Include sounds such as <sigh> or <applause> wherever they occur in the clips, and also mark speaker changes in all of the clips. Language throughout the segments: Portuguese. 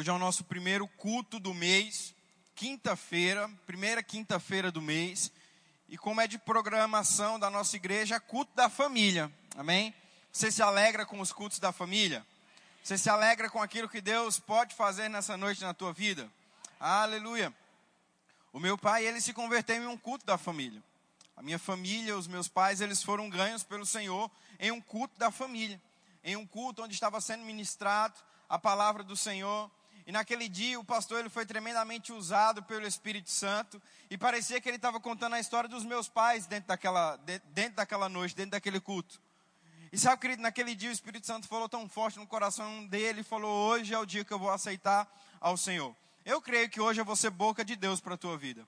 Speaker 1: Hoje é o nosso primeiro culto do mês, quinta-feira, primeira quinta-feira do mês. E como é de programação da nossa igreja, é culto da família. Amém? Você se alegra com os cultos da família? Você se alegra com aquilo que Deus pode fazer nessa noite na tua vida? Aleluia. O meu pai, ele se converteu em um culto da família. A minha família, os meus pais, eles foram ganhos pelo Senhor em um culto da família em um culto onde estava sendo ministrado a palavra do Senhor. E naquele dia o pastor ele foi tremendamente usado pelo Espírito Santo e parecia que ele estava contando a história dos meus pais dentro daquela, dentro daquela noite, dentro daquele culto. E sabe, querido, naquele dia o Espírito Santo falou tão forte no coração dele, falou: Hoje é o dia que eu vou aceitar ao Senhor. Eu creio que hoje eu vou ser boca de Deus para a tua vida.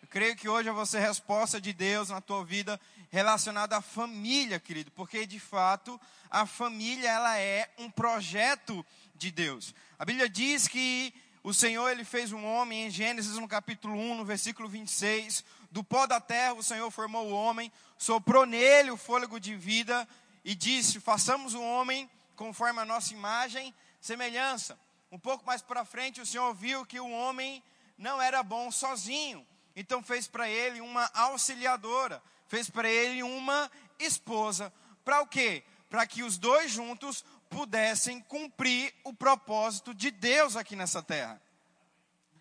Speaker 1: Eu creio que hoje eu vou ser resposta de Deus na tua vida relacionada à família, querido, porque de fato a família ela é um projeto de Deus. A Bíblia diz que o Senhor ele fez um homem em Gênesis no capítulo 1, no versículo 26, do pó da terra o Senhor formou o homem, soprou nele o fôlego de vida e disse: "Façamos o homem conforme a nossa imagem, semelhança". Um pouco mais para frente o Senhor viu que o homem não era bom sozinho, então fez para ele uma auxiliadora fez para ele uma esposa. Para o quê? Para que os dois juntos pudessem cumprir o propósito de Deus aqui nessa terra.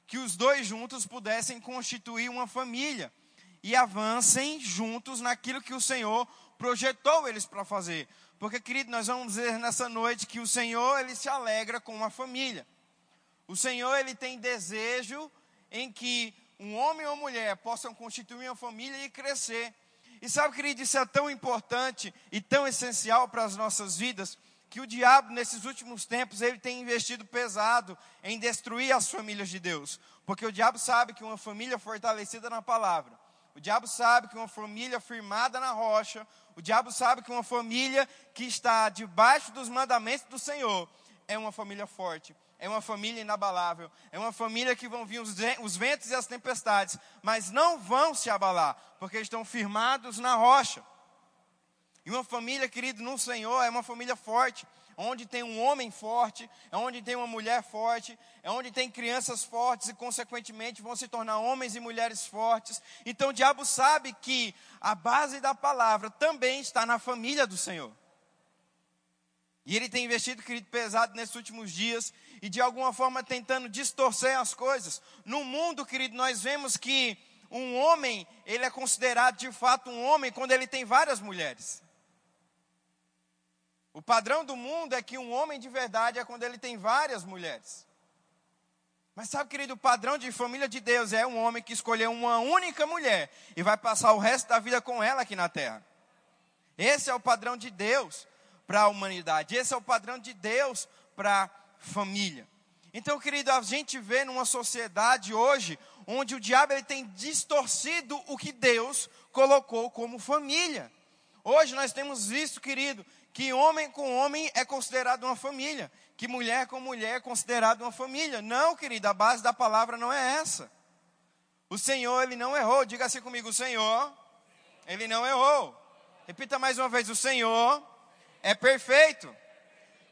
Speaker 1: Que os dois juntos pudessem constituir uma família e avancem juntos naquilo que o Senhor projetou eles para fazer. Porque, querido, nós vamos dizer nessa noite que o Senhor, ele se alegra com uma família. O Senhor, ele tem desejo em que um homem ou mulher possam constituir uma família e crescer. E sabe, querido, isso é tão importante e tão essencial para as nossas vidas, que o diabo, nesses últimos tempos, ele tem investido pesado em destruir as famílias de Deus. Porque o diabo sabe que uma família fortalecida na palavra, o diabo sabe que uma família firmada na rocha, o diabo sabe que uma família que está debaixo dos mandamentos do Senhor é uma família forte é uma família inabalável, é uma família que vão vir os ventos e as tempestades, mas não vão se abalar, porque estão firmados na rocha. E uma família, querido, no Senhor, é uma família forte, onde tem um homem forte, é onde tem uma mulher forte, é onde tem crianças fortes e, consequentemente, vão se tornar homens e mulheres fortes. Então, o diabo sabe que a base da palavra também está na família do Senhor. E ele tem investido, querido, pesado nesses últimos dias e de alguma forma tentando distorcer as coisas. No mundo, querido, nós vemos que um homem, ele é considerado de fato um homem quando ele tem várias mulheres. O padrão do mundo é que um homem de verdade é quando ele tem várias mulheres. Mas sabe, querido, o padrão de família de Deus é um homem que escolheu uma única mulher e vai passar o resto da vida com ela aqui na terra. Esse é o padrão de Deus para a humanidade. Esse é o padrão de Deus para a família. Então, querido, a gente vê numa sociedade hoje onde o diabo ele tem distorcido o que Deus colocou como família. Hoje nós temos visto, querido, que homem com homem é considerado uma família, que mulher com mulher é considerado uma família. Não, querido, a base da palavra não é essa. O Senhor, ele não errou. Diga assim comigo, o Senhor, ele não errou. Repita mais uma vez, o Senhor, é perfeito.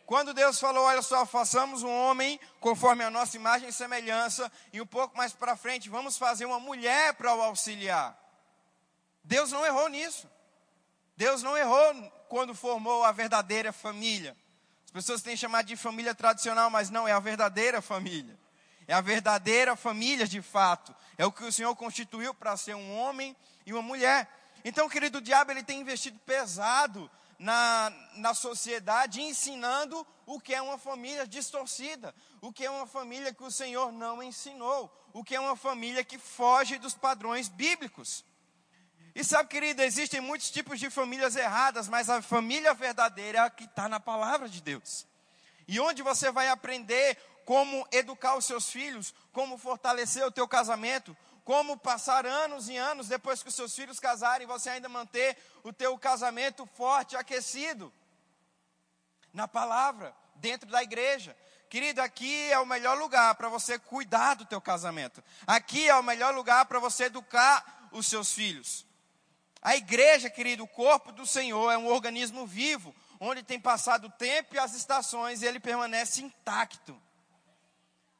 Speaker 1: Quando Deus falou, olha só, façamos um homem conforme a nossa imagem e semelhança, e um pouco mais para frente, vamos fazer uma mulher para o auxiliar. Deus não errou nisso. Deus não errou quando formou a verdadeira família. As pessoas têm chamado de família tradicional, mas não, é a verdadeira família. É a verdadeira família de fato. É o que o Senhor constituiu para ser um homem e uma mulher. Então, querido, diabo ele tem investido pesado na, na sociedade ensinando o que é uma família distorcida, o que é uma família que o Senhor não ensinou, o que é uma família que foge dos padrões bíblicos. E sabe, querido, existem muitos tipos de famílias erradas, mas a família verdadeira é a que está na palavra de Deus. E onde você vai aprender como educar os seus filhos, como fortalecer o teu casamento, como passar anos e anos depois que os seus filhos casarem, você ainda manter o teu casamento forte, aquecido na palavra, dentro da igreja. Querido, aqui é o melhor lugar para você cuidar do teu casamento. Aqui é o melhor lugar para você educar os seus filhos. A igreja, querido, o corpo do Senhor é um organismo vivo, onde tem passado o tempo e as estações e ele permanece intacto.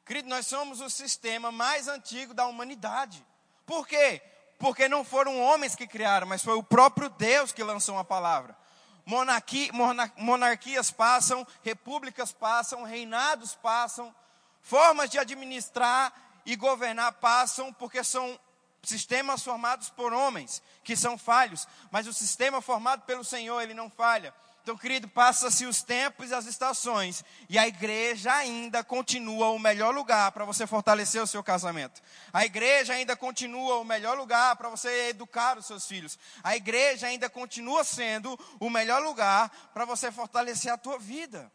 Speaker 1: Querido, nós somos o sistema mais antigo da humanidade. Por quê? Porque não foram homens que criaram, mas foi o próprio Deus que lançou a palavra. Monarquia, monarquias passam, repúblicas passam, reinados passam, formas de administrar e governar passam, porque são sistemas formados por homens que são falhos, mas o sistema formado pelo Senhor, ele não falha. Então, querido, passa-se os tempos e as estações, e a igreja ainda continua o melhor lugar para você fortalecer o seu casamento. A igreja ainda continua o melhor lugar para você educar os seus filhos. A igreja ainda continua sendo o melhor lugar para você fortalecer a tua vida.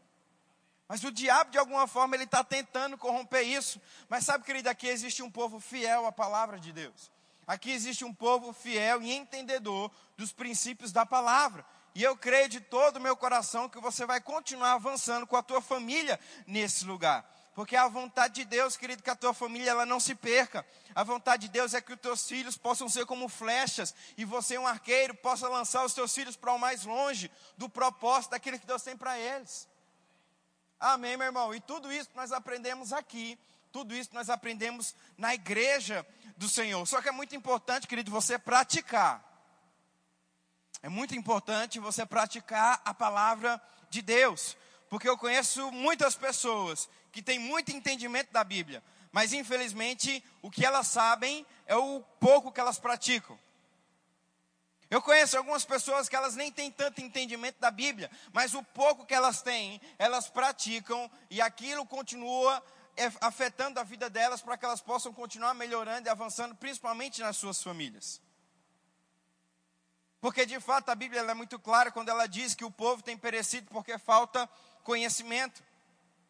Speaker 1: Mas o diabo, de alguma forma, ele está tentando corromper isso. Mas sabe, querido, aqui existe um povo fiel à palavra de Deus. Aqui existe um povo fiel e entendedor dos princípios da palavra. E eu creio de todo o meu coração que você vai continuar avançando com a tua família nesse lugar. Porque a vontade de Deus, querido, que a tua família ela não se perca. A vontade de Deus é que os teus filhos possam ser como flechas e você, um arqueiro, possa lançar os teus filhos para o mais longe do propósito daquilo que Deus tem para eles. Amém, meu irmão? E tudo isso nós aprendemos aqui. Tudo isso nós aprendemos na igreja do Senhor. Só que é muito importante, querido, você praticar. É muito importante você praticar a palavra de Deus, porque eu conheço muitas pessoas que têm muito entendimento da Bíblia, mas infelizmente o que elas sabem é o pouco que elas praticam. Eu conheço algumas pessoas que elas nem têm tanto entendimento da Bíblia, mas o pouco que elas têm, elas praticam e aquilo continua afetando a vida delas para que elas possam continuar melhorando e avançando, principalmente nas suas famílias. Porque de fato a Bíblia é muito clara quando ela diz que o povo tem perecido porque falta conhecimento.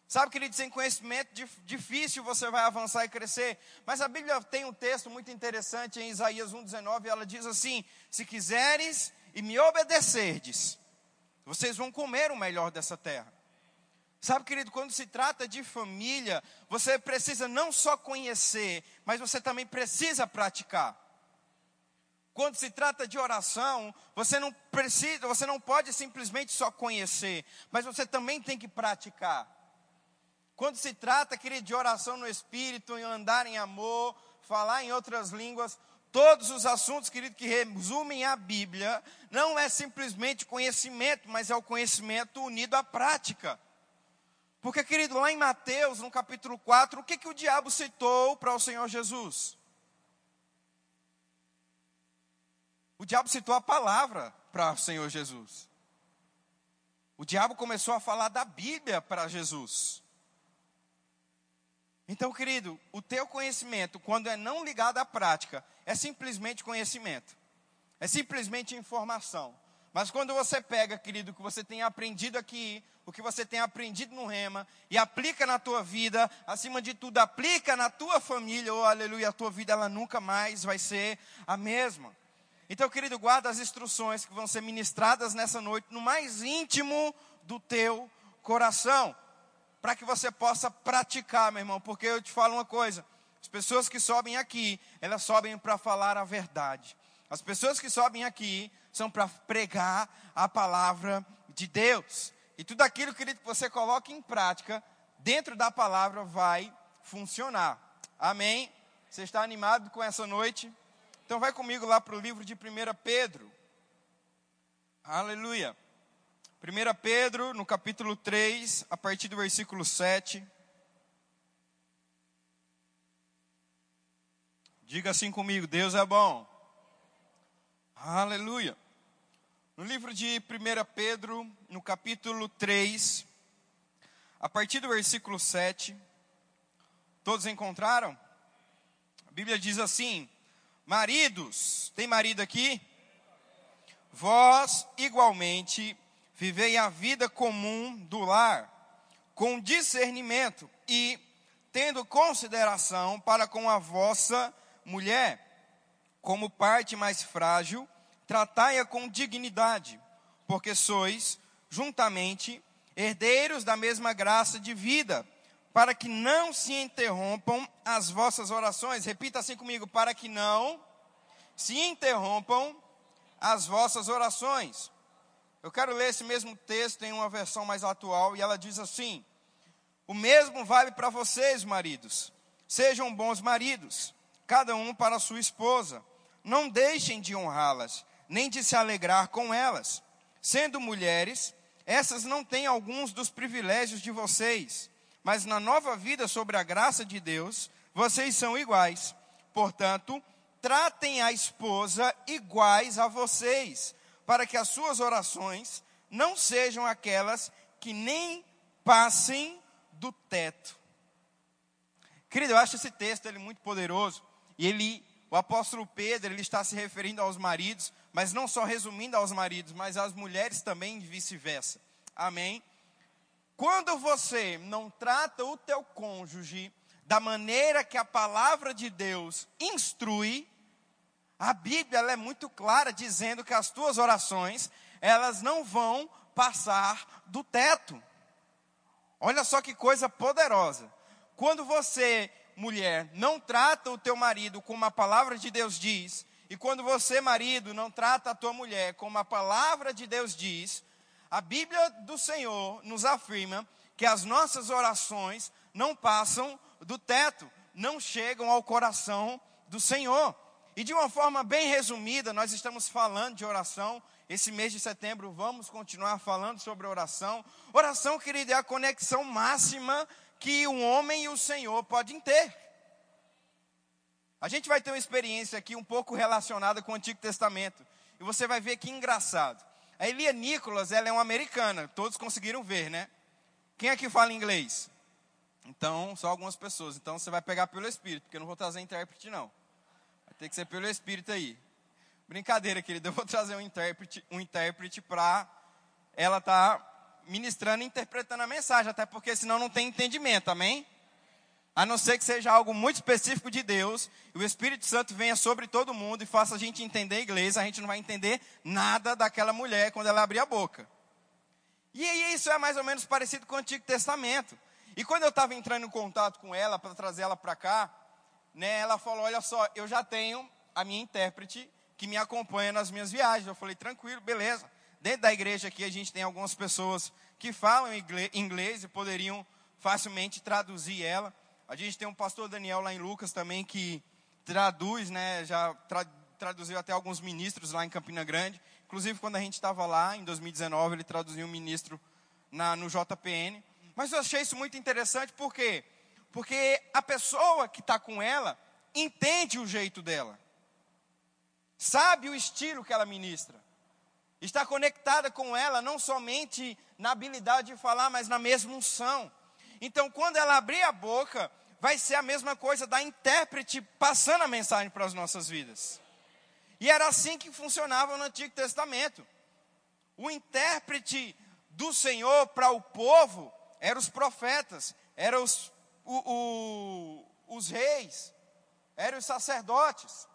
Speaker 1: Sabe, querido, sem conhecimento difícil você vai avançar e crescer. Mas a Bíblia tem um texto muito interessante em Isaías 1,19, ela diz assim: Se quiseres e me obedecerdes, vocês vão comer o melhor dessa terra. Sabe, querido, quando se trata de família, você precisa não só conhecer, mas você também precisa praticar. Quando se trata de oração, você não precisa, você não pode simplesmente só conhecer, mas você também tem que praticar. Quando se trata, querido, de oração no Espírito, em andar em amor, falar em outras línguas, todos os assuntos, querido, que resumem a Bíblia, não é simplesmente conhecimento, mas é o conhecimento unido à prática. Porque, querido, lá em Mateus, no capítulo 4, o que, que o diabo citou para o Senhor Jesus? O diabo citou a palavra para o Senhor Jesus. O diabo começou a falar da Bíblia para Jesus. Então, querido, o teu conhecimento, quando é não ligado à prática, é simplesmente conhecimento. É simplesmente informação. Mas quando você pega, querido, o que você tem aprendido aqui, o que você tem aprendido no rema, e aplica na tua vida, acima de tudo, aplica na tua família, oh aleluia, a tua vida ela nunca mais vai ser a mesma. Então, querido, guarda as instruções que vão ser ministradas nessa noite no mais íntimo do teu coração, para que você possa praticar, meu irmão, porque eu te falo uma coisa: as pessoas que sobem aqui, elas sobem para falar a verdade. As pessoas que sobem aqui são para pregar a palavra de Deus. E tudo aquilo, querido, que você coloca em prática, dentro da palavra vai funcionar. Amém? Você está animado com essa noite? Então vai comigo lá para o livro de 1 Pedro. Aleluia. 1 Pedro, no capítulo 3, a partir do versículo 7. Diga assim comigo: Deus é bom. Aleluia. No livro de 1 Pedro, no capítulo 3, a partir do versículo 7. Todos encontraram? A Bíblia diz assim: Maridos, tem marido aqui? Vós igualmente vivei a vida comum do lar, com discernimento e tendo consideração para com a vossa mulher, como parte mais frágil, tratai-a com dignidade, porque sois juntamente herdeiros da mesma graça de vida para que não se interrompam as vossas orações. Repita assim comigo: para que não se interrompam as vossas orações. Eu quero ler esse mesmo texto em uma versão mais atual e ela diz assim: O mesmo vale para vocês, maridos. Sejam bons maridos, cada um para sua esposa. Não deixem de honrá-las, nem de se alegrar com elas. Sendo mulheres, essas não têm alguns dos privilégios de vocês, mas na nova vida sobre a graça de Deus, vocês são iguais. Portanto, tratem a esposa iguais a vocês, para que as suas orações não sejam aquelas que nem passem do teto. Querido, eu acho esse texto ele muito poderoso, e ele, o apóstolo Pedro, ele está se referindo aos maridos, mas não só resumindo aos maridos, mas às mulheres também e vice-versa. Amém? Quando você não trata o teu cônjuge da maneira que a palavra de Deus instrui, a Bíblia é muito clara dizendo que as tuas orações, elas não vão passar do teto. Olha só que coisa poderosa. Quando você, mulher, não trata o teu marido como a palavra de Deus diz, e quando você, marido, não trata a tua mulher como a palavra de Deus diz, a Bíblia do Senhor nos afirma que as nossas orações não passam do teto, não chegam ao coração do Senhor. E de uma forma bem resumida, nós estamos falando de oração. Esse mês de setembro vamos continuar falando sobre oração. Oração, querido, é a conexão máxima que o homem e o Senhor podem ter. A gente vai ter uma experiência aqui um pouco relacionada com o Antigo Testamento. E você vai ver que engraçado. A Elia Nicholas, ela é uma americana. Todos conseguiram ver, né? Quem é que fala inglês? Então, só algumas pessoas. Então, você vai pegar pelo Espírito, porque eu não vou trazer intérprete, não. Vai ter que ser pelo Espírito aí. Brincadeira, querida. Eu vou trazer um intérprete, um intérprete para ela estar tá ministrando e interpretando a mensagem, até porque senão não tem entendimento, amém? A não ser que seja algo muito específico de Deus, e o Espírito Santo venha sobre todo mundo e faça a gente entender inglês, a gente não vai entender nada daquela mulher quando ela abrir a boca. E isso é mais ou menos parecido com o Antigo Testamento. E quando eu estava entrando em contato com ela para trazer ela para cá, né, ela falou: Olha só, eu já tenho a minha intérprete que me acompanha nas minhas viagens. Eu falei: Tranquilo, beleza. Dentro da igreja aqui a gente tem algumas pessoas que falam inglês e poderiam facilmente traduzir ela. A gente tem um pastor Daniel lá em Lucas também que traduz, né, já tra traduziu até alguns ministros lá em Campina Grande. Inclusive, quando a gente estava lá, em 2019, ele traduziu um ministro na, no JPN. Mas eu achei isso muito interessante, por quê? Porque a pessoa que está com ela entende o jeito dela, sabe o estilo que ela ministra, está conectada com ela não somente na habilidade de falar, mas na mesma unção. Então, quando ela abrir a boca, vai ser a mesma coisa da intérprete passando a mensagem para as nossas vidas. E era assim que funcionava no Antigo Testamento. O intérprete do Senhor para o povo eram os profetas, eram os, o, o, os reis, eram os sacerdotes.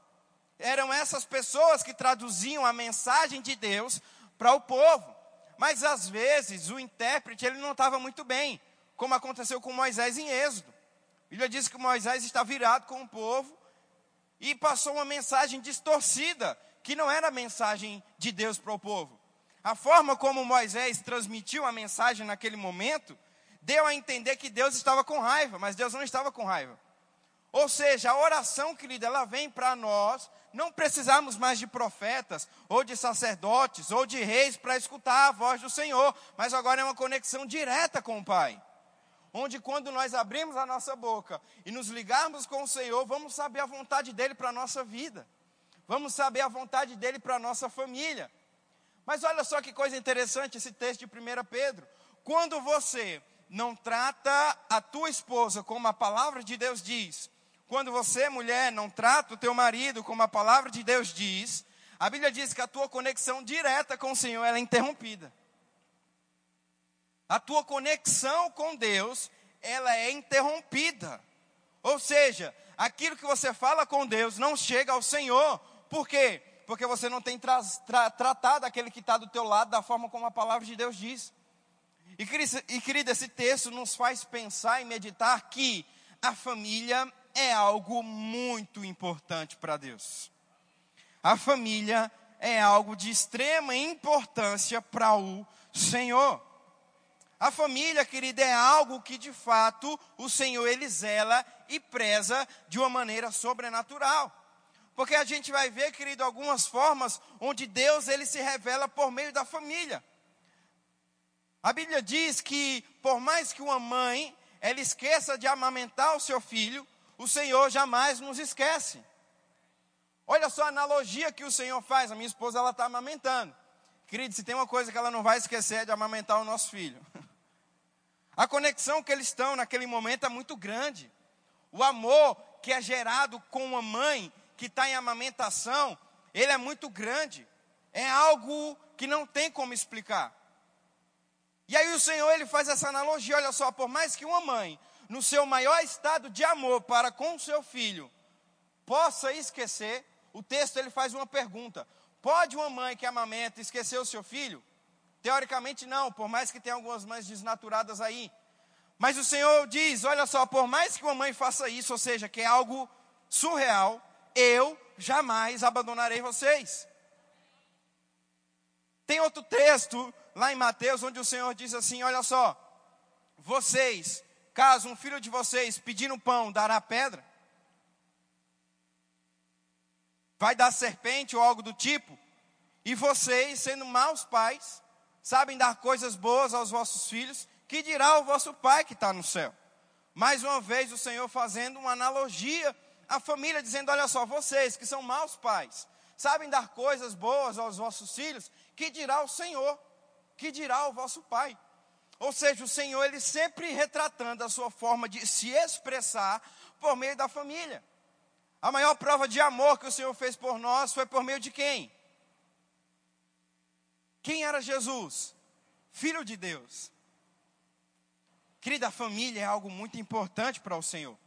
Speaker 1: Eram essas pessoas que traduziam a mensagem de Deus para o povo. Mas às vezes o intérprete ele não estava muito bem, como aconteceu com Moisés em Êxodo. A Bíblia diz que Moisés está virado com o povo e passou uma mensagem distorcida, que não era a mensagem de Deus para o povo. A forma como Moisés transmitiu a mensagem naquele momento deu a entender que Deus estava com raiva, mas Deus não estava com raiva. Ou seja, a oração, querida, ela vem para nós não precisarmos mais de profetas, ou de sacerdotes, ou de reis para escutar a voz do Senhor, mas agora é uma conexão direta com o Pai. Onde quando nós abrimos a nossa boca e nos ligarmos com o Senhor, vamos saber a vontade dele para a nossa vida. Vamos saber a vontade dele para a nossa família. Mas olha só que coisa interessante esse texto de 1 Pedro. Quando você não trata a tua esposa como a palavra de Deus diz, quando você, mulher, não trata o teu marido como a palavra de Deus diz, a Bíblia diz que a tua conexão direta com o Senhor é interrompida. A tua conexão com Deus, ela é interrompida. Ou seja, aquilo que você fala com Deus não chega ao Senhor. Por quê? Porque você não tem tra tra tratado aquele que está do teu lado da forma como a palavra de Deus diz. E, e querida, esse texto nos faz pensar e meditar que a família é algo muito importante para Deus. A família é algo de extrema importância para o Senhor. A família, querida, é algo que de fato o Senhor ele zela e preza de uma maneira sobrenatural. Porque a gente vai ver, querido, algumas formas onde Deus ele se revela por meio da família. A Bíblia diz que por mais que uma mãe ela esqueça de amamentar o seu filho, o Senhor jamais nos esquece. Olha só a analogia que o Senhor faz. A minha esposa ela está amamentando. Querido, se tem uma coisa que ela não vai esquecer é de amamentar o nosso filho. <laughs> A conexão que eles estão naquele momento é muito grande. O amor que é gerado com uma mãe que está em amamentação, ele é muito grande. É algo que não tem como explicar. E aí o Senhor ele faz essa analogia, olha só, por mais que uma mãe, no seu maior estado de amor para com o seu filho, possa esquecer, o texto ele faz uma pergunta: pode uma mãe que amamenta esquecer o seu filho? Teoricamente não, por mais que tenha algumas mães desnaturadas aí. Mas o Senhor diz: olha só, por mais que uma mãe faça isso, ou seja, que é algo surreal, eu jamais abandonarei vocês. Tem outro texto lá em Mateus onde o Senhor diz assim: olha só, vocês, caso um filho de vocês pedindo pão dará pedra, vai dar serpente ou algo do tipo, e vocês, sendo maus pais, sabem dar coisas boas aos vossos filhos, que dirá o vosso Pai que está no céu? Mais uma vez o Senhor fazendo uma analogia à família, dizendo: olha só, vocês que são maus pais, sabem dar coisas boas aos vossos filhos, que dirá o Senhor, que dirá o vosso Pai. Ou seja, o Senhor, ele sempre retratando a sua forma de se expressar por meio da família. A maior prova de amor que o Senhor fez por nós foi por meio de quem? Quem era Jesus? Filho de Deus. Querida, a família é algo muito importante para o Senhor.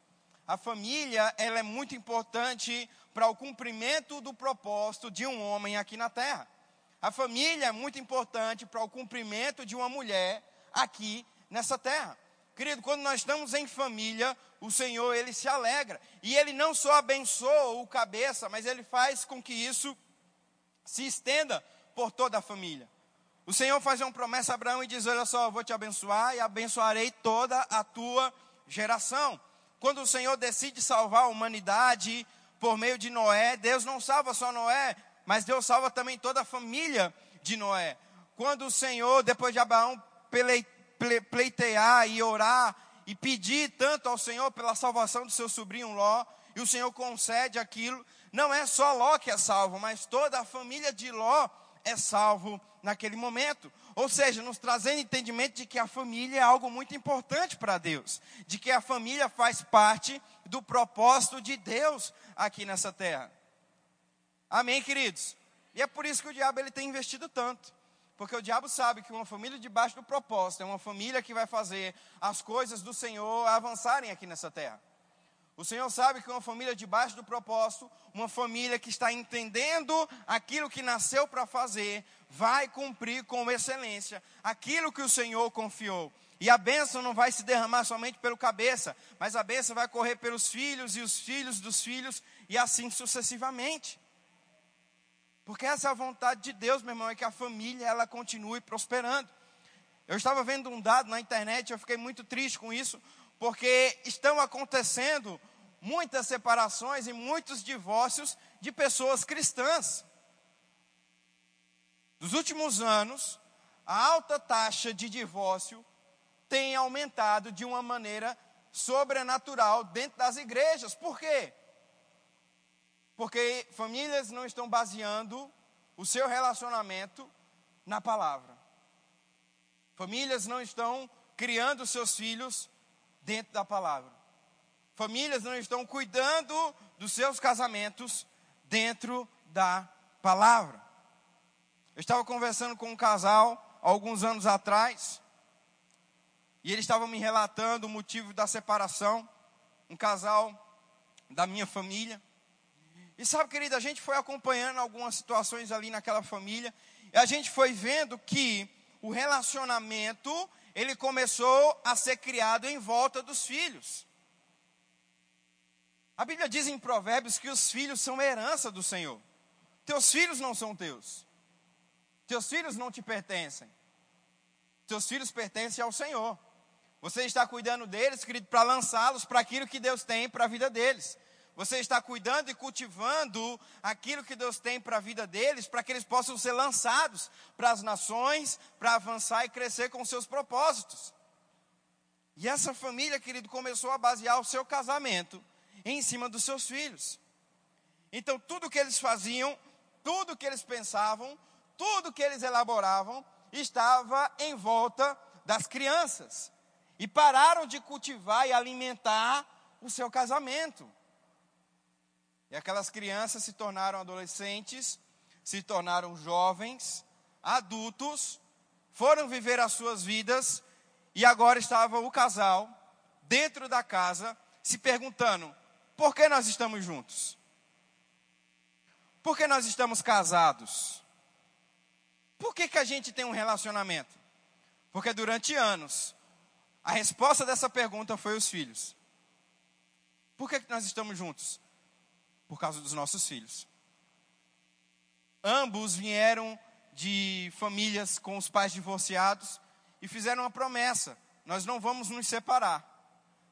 Speaker 1: A família, ela é muito importante para o cumprimento do propósito de um homem aqui na terra. A família é muito importante para o cumprimento de uma mulher aqui nessa terra. Querido, quando nós estamos em família, o Senhor, ele se alegra. E ele não só abençoa o cabeça, mas ele faz com que isso se estenda por toda a família. O Senhor faz uma promessa a Abraão e diz: Olha só, eu vou te abençoar e abençoarei toda a tua geração. Quando o Senhor decide salvar a humanidade por meio de Noé, Deus não salva só Noé, mas Deus salva também toda a família de Noé. Quando o Senhor, depois de Abraão pleitear e orar e pedir tanto ao Senhor pela salvação do seu sobrinho Ló, e o Senhor concede aquilo, não é só Ló que é salvo, mas toda a família de Ló é salvo naquele momento. Ou seja, nos trazendo entendimento de que a família é algo muito importante para Deus, de que a família faz parte do propósito de Deus aqui nessa terra. Amém, queridos? E é por isso que o diabo ele tem investido tanto. Porque o diabo sabe que uma família debaixo do propósito é uma família que vai fazer as coisas do Senhor avançarem aqui nessa terra. O Senhor sabe que uma família debaixo do propósito, uma família que está entendendo aquilo que nasceu para fazer, vai cumprir com excelência aquilo que o Senhor confiou. E a bênção não vai se derramar somente pelo cabeça, mas a bênção vai correr pelos filhos e os filhos dos filhos e assim sucessivamente. Porque essa é a vontade de Deus, meu irmão, é que a família ela continue prosperando. Eu estava vendo um dado na internet, eu fiquei muito triste com isso, porque estão acontecendo muitas separações e muitos divórcios de pessoas cristãs. Nos últimos anos, a alta taxa de divórcio tem aumentado de uma maneira sobrenatural dentro das igrejas. Por quê? Porque famílias não estão baseando o seu relacionamento na palavra. Famílias não estão criando seus filhos dentro da palavra. Famílias não estão cuidando dos seus casamentos dentro da palavra. Eu estava conversando com um casal alguns anos atrás, e eles estavam me relatando o motivo da separação. Um casal da minha família. E sabe, querida, a gente foi acompanhando algumas situações ali naquela família, e a gente foi vendo que o relacionamento ele começou a ser criado em volta dos filhos. A Bíblia diz em Provérbios que os filhos são herança do Senhor. Teus filhos não são teus. Teus filhos não te pertencem. Seus filhos pertencem ao Senhor. Você está cuidando deles, querido, para lançá-los para aquilo que Deus tem para a vida deles. Você está cuidando e cultivando aquilo que Deus tem para a vida deles, para que eles possam ser lançados para as nações, para avançar e crescer com seus propósitos. E essa família, querido, começou a basear o seu casamento em cima dos seus filhos. Então, tudo que eles faziam, tudo que eles pensavam, tudo que eles elaboravam, estava em volta das crianças. E pararam de cultivar e alimentar o seu casamento. E aquelas crianças se tornaram adolescentes, se tornaram jovens, adultos, foram viver as suas vidas e agora estava o casal dentro da casa se perguntando: por que nós estamos juntos? Por que nós estamos casados? Por que, que a gente tem um relacionamento? Porque durante anos, a resposta dessa pergunta foi os filhos. Por que, que nós estamos juntos? Por causa dos nossos filhos. Ambos vieram de famílias com os pais divorciados e fizeram uma promessa: nós não vamos nos separar,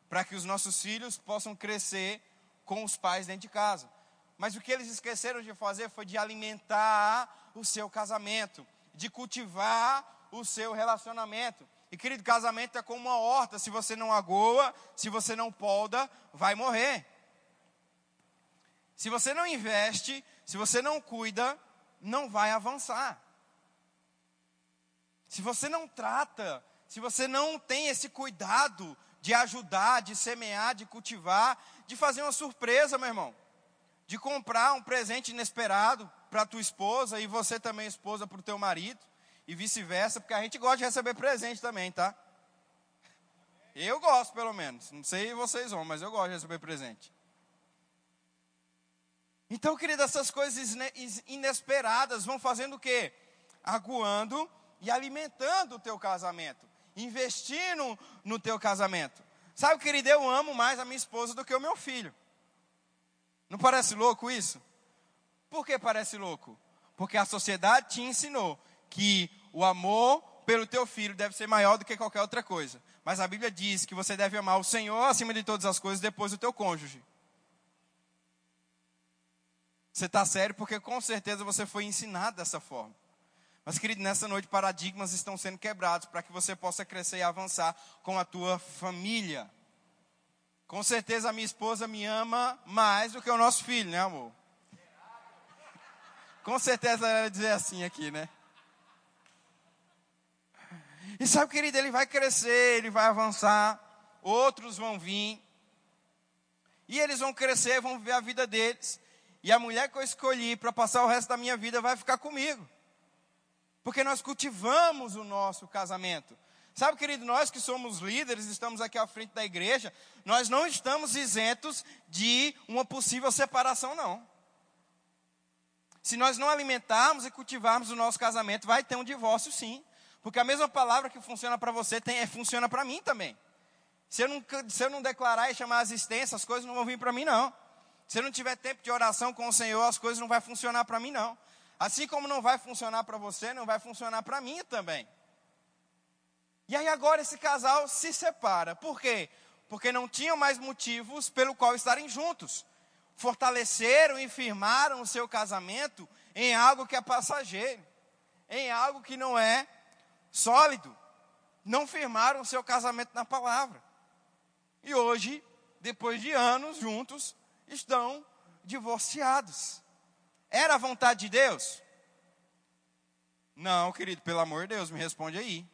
Speaker 1: para que os nossos filhos possam crescer com os pais dentro de casa. Mas o que eles esqueceram de fazer foi de alimentar o seu casamento, de cultivar o seu relacionamento. E querido, casamento é como uma horta: se você não agoa, se você não poda, vai morrer. Se você não investe, se você não cuida, não vai avançar. Se você não trata, se você não tem esse cuidado de ajudar, de semear, de cultivar, de fazer uma surpresa, meu irmão, de comprar um presente inesperado para tua esposa e você também esposa para o teu marido e vice-versa, porque a gente gosta de receber presente também, tá? Eu gosto, pelo menos. Não sei vocês vão, mas eu gosto de receber presente. Então, querido, essas coisas inesperadas vão fazendo o quê? Aguando e alimentando o teu casamento, investindo no teu casamento. Sabe, querido, eu amo mais a minha esposa do que o meu filho. Não parece louco isso? Por que parece louco? Porque a sociedade te ensinou que o amor pelo teu filho deve ser maior do que qualquer outra coisa. Mas a Bíblia diz que você deve amar o Senhor acima de todas as coisas, depois o teu cônjuge. Você está sério porque com certeza você foi ensinado dessa forma. Mas, querido, nessa noite paradigmas estão sendo quebrados para que você possa crescer e avançar com a tua família. Com certeza a minha esposa me ama mais do que o nosso filho, né, amor? Com certeza ela vai dizer assim aqui, né? E sabe, querido, ele vai crescer, ele vai avançar, outros vão vir, e eles vão crescer, vão viver a vida deles, e a mulher que eu escolhi para passar o resto da minha vida vai ficar comigo. Porque nós cultivamos o nosso casamento. Sabe, querido, nós que somos líderes, estamos aqui à frente da igreja, nós não estamos isentos de uma possível separação, não. Se nós não alimentarmos e cultivarmos o nosso casamento, vai ter um divórcio sim. Porque a mesma palavra que funciona para você tem, é, funciona para mim também. Se eu, não, se eu não declarar e chamar a existência, as coisas não vão vir para mim, não. Se eu não tiver tempo de oração com o Senhor, as coisas não vão funcionar para mim, não. Assim como não vai funcionar para você, não vai funcionar para mim também. E aí agora esse casal se separa. Por quê? Porque não tinham mais motivos pelo qual estarem juntos. Fortaleceram e firmaram o seu casamento em algo que é passageiro, em algo que não é sólido. Não firmaram o seu casamento na palavra. E hoje, depois de anos juntos, estão divorciados. Era a vontade de Deus? Não, querido, pelo amor de Deus, me responde aí.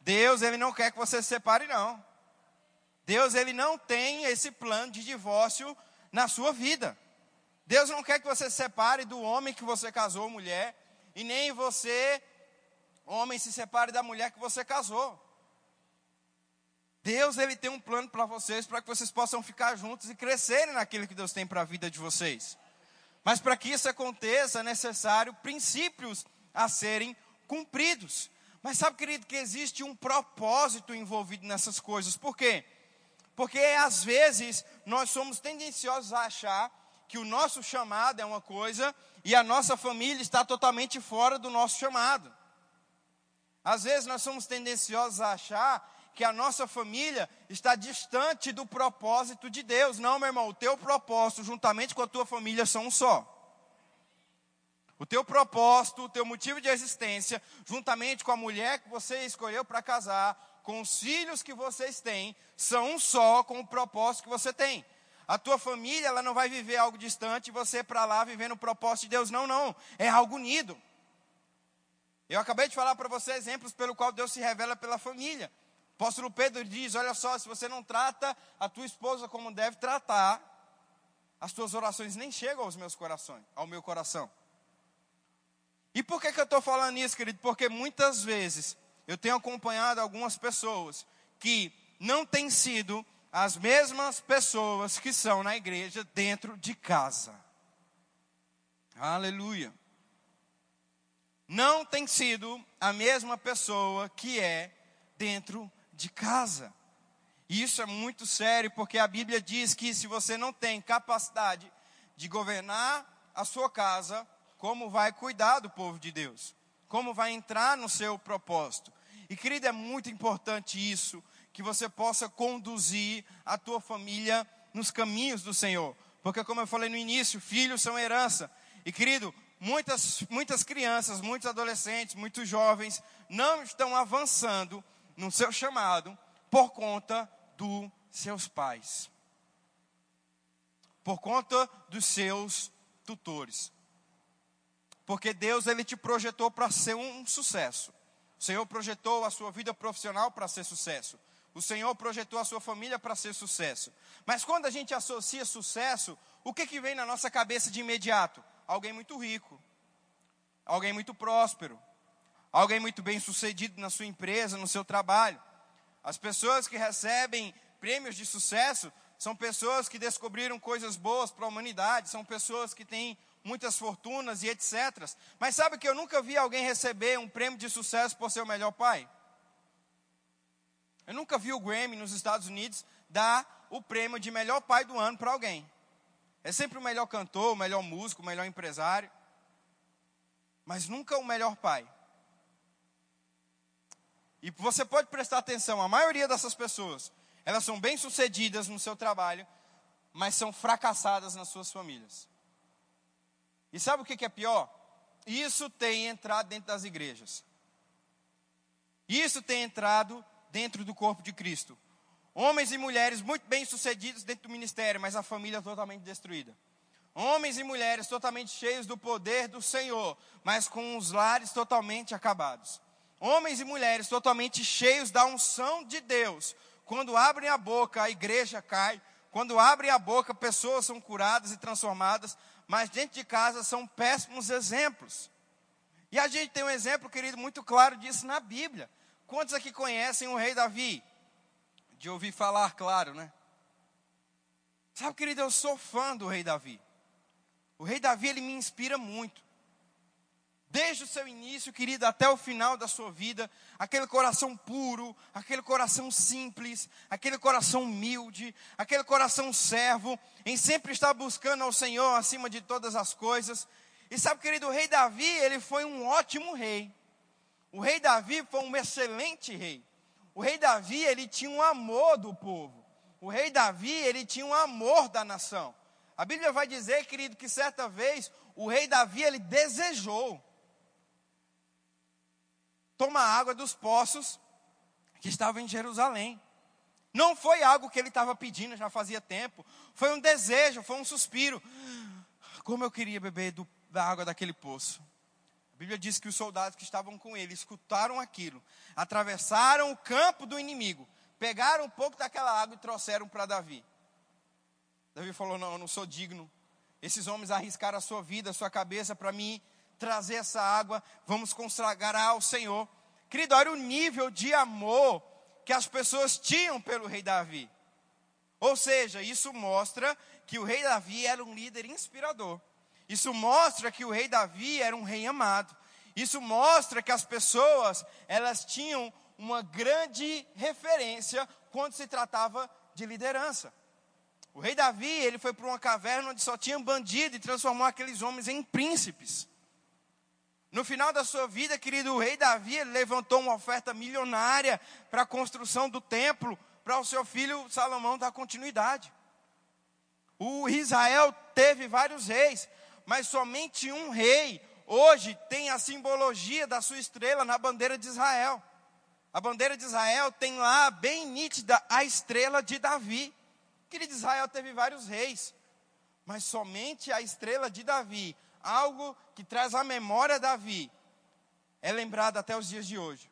Speaker 1: Deus, ele não quer que você se separe, não. Deus, ele não tem esse plano de divórcio na sua vida. Deus não quer que você se separe do homem que você casou, mulher, e nem você homem se separe da mulher que você casou. Deus ele tem um plano para vocês, para que vocês possam ficar juntos e crescerem naquilo que Deus tem para a vida de vocês. Mas para que isso aconteça, é necessário princípios a serem cumpridos. Mas sabe, querido, que existe um propósito envolvido nessas coisas. Por quê? Porque às vezes nós somos tendenciosos a achar que o nosso chamado é uma coisa e a nossa família está totalmente fora do nosso chamado. Às vezes nós somos tendenciosos a achar que a nossa família está distante do propósito de Deus. Não, meu irmão, o teu propósito juntamente com a tua família são um só. O teu propósito, o teu motivo de existência, juntamente com a mulher que você escolheu para casar, com os filhos que vocês têm, são um só com o propósito que você tem. A tua família, ela não vai viver algo distante você para lá vivendo o propósito de Deus. Não, não. É algo unido. Eu acabei de falar para você exemplos pelo qual Deus se revela pela família. Apóstolo Pedro diz: Olha só, se você não trata a tua esposa como deve tratar, as tuas orações nem chegam aos meus corações, ao meu coração. E por que, que eu estou falando isso, querido? Porque muitas vezes eu tenho acompanhado algumas pessoas que não têm sido as mesmas pessoas que são na igreja dentro de casa. Aleluia. Não tem sido a mesma pessoa que é dentro de casa. E isso é muito sério, porque a Bíblia diz que se você não tem capacidade de governar a sua casa, como vai cuidar do povo de Deus, como vai entrar no seu propósito. E querido, é muito importante isso, que você possa conduzir a tua família nos caminhos do Senhor. Porque como eu falei no início, filhos são herança. E querido, muitas, muitas crianças, muitos adolescentes, muitos jovens não estão avançando no seu chamado por conta dos seus pais. Por conta dos seus tutores. Porque Deus ele te projetou para ser um sucesso. O Senhor projetou a sua vida profissional para ser sucesso. O Senhor projetou a sua família para ser sucesso. Mas quando a gente associa sucesso, o que, que vem na nossa cabeça de imediato? Alguém muito rico, alguém muito próspero, alguém muito bem sucedido na sua empresa, no seu trabalho. As pessoas que recebem prêmios de sucesso são pessoas que descobriram coisas boas para a humanidade, são pessoas que têm muitas fortunas e etc. Mas sabe que eu nunca vi alguém receber um prêmio de sucesso por ser o melhor pai? Eu nunca vi o Grammy nos Estados Unidos dar o prêmio de melhor pai do ano para alguém. É sempre o melhor cantor, o melhor músico, o melhor empresário. Mas nunca o melhor pai. E você pode prestar atenção, a maioria dessas pessoas, elas são bem-sucedidas no seu trabalho, mas são fracassadas nas suas famílias. E sabe o que é pior? Isso tem entrado dentro das igrejas. Isso tem entrado dentro do corpo de Cristo. Homens e mulheres muito bem sucedidos dentro do ministério, mas a família totalmente destruída. Homens e mulheres totalmente cheios do poder do Senhor, mas com os lares totalmente acabados. Homens e mulheres totalmente cheios da unção de Deus. Quando abrem a boca, a igreja cai. Quando abrem a boca, pessoas são curadas e transformadas, mas dentro de casa são péssimos exemplos. E a gente tem um exemplo, querido, muito claro disso na Bíblia. Quantos aqui conhecem o rei Davi? De ouvir falar, claro, né? Sabe, querido, eu sou fã do rei Davi. O rei Davi, ele me inspira muito desde o seu início, querido, até o final da sua vida, aquele coração puro, aquele coração simples, aquele coração humilde, aquele coração servo, em sempre estar buscando ao Senhor acima de todas as coisas. E sabe, querido, o rei Davi, ele foi um ótimo rei. O rei Davi foi um excelente rei. O rei Davi, ele tinha um amor do povo. O rei Davi, ele tinha um amor da nação. A Bíblia vai dizer, querido, que certa vez o rei Davi, ele desejou tomar água dos poços que estavam em Jerusalém. Não foi algo que ele estava pedindo, já fazia tempo. Foi um desejo, foi um suspiro. Como eu queria beber do, da água daquele poço. A Bíblia diz que os soldados que estavam com ele escutaram aquilo, atravessaram o campo do inimigo, pegaram um pouco daquela água e trouxeram para Davi. Davi falou: Não, eu não sou digno. Esses homens arriscaram a sua vida, a sua cabeça para mim trazer essa água, vamos consagrar ao Senhor. Querido, olha o nível de amor que as pessoas tinham pelo rei Davi. Ou seja, isso mostra que o rei Davi era um líder inspirador. Isso mostra que o rei Davi era um rei amado. Isso mostra que as pessoas, elas tinham uma grande referência quando se tratava de liderança. O rei Davi, ele foi para uma caverna onde só tinha bandido e transformou aqueles homens em príncipes. No final da sua vida, querido, o rei Davi levantou uma oferta milionária para a construção do templo, para o seu filho Salomão dar continuidade. O Israel teve vários reis, mas somente um rei hoje tem a simbologia da sua estrela na bandeira de Israel. A bandeira de Israel tem lá bem nítida a estrela de Davi. Querido, Israel teve vários reis, mas somente a estrela de Davi, algo que traz à memória Davi, é lembrado até os dias de hoje.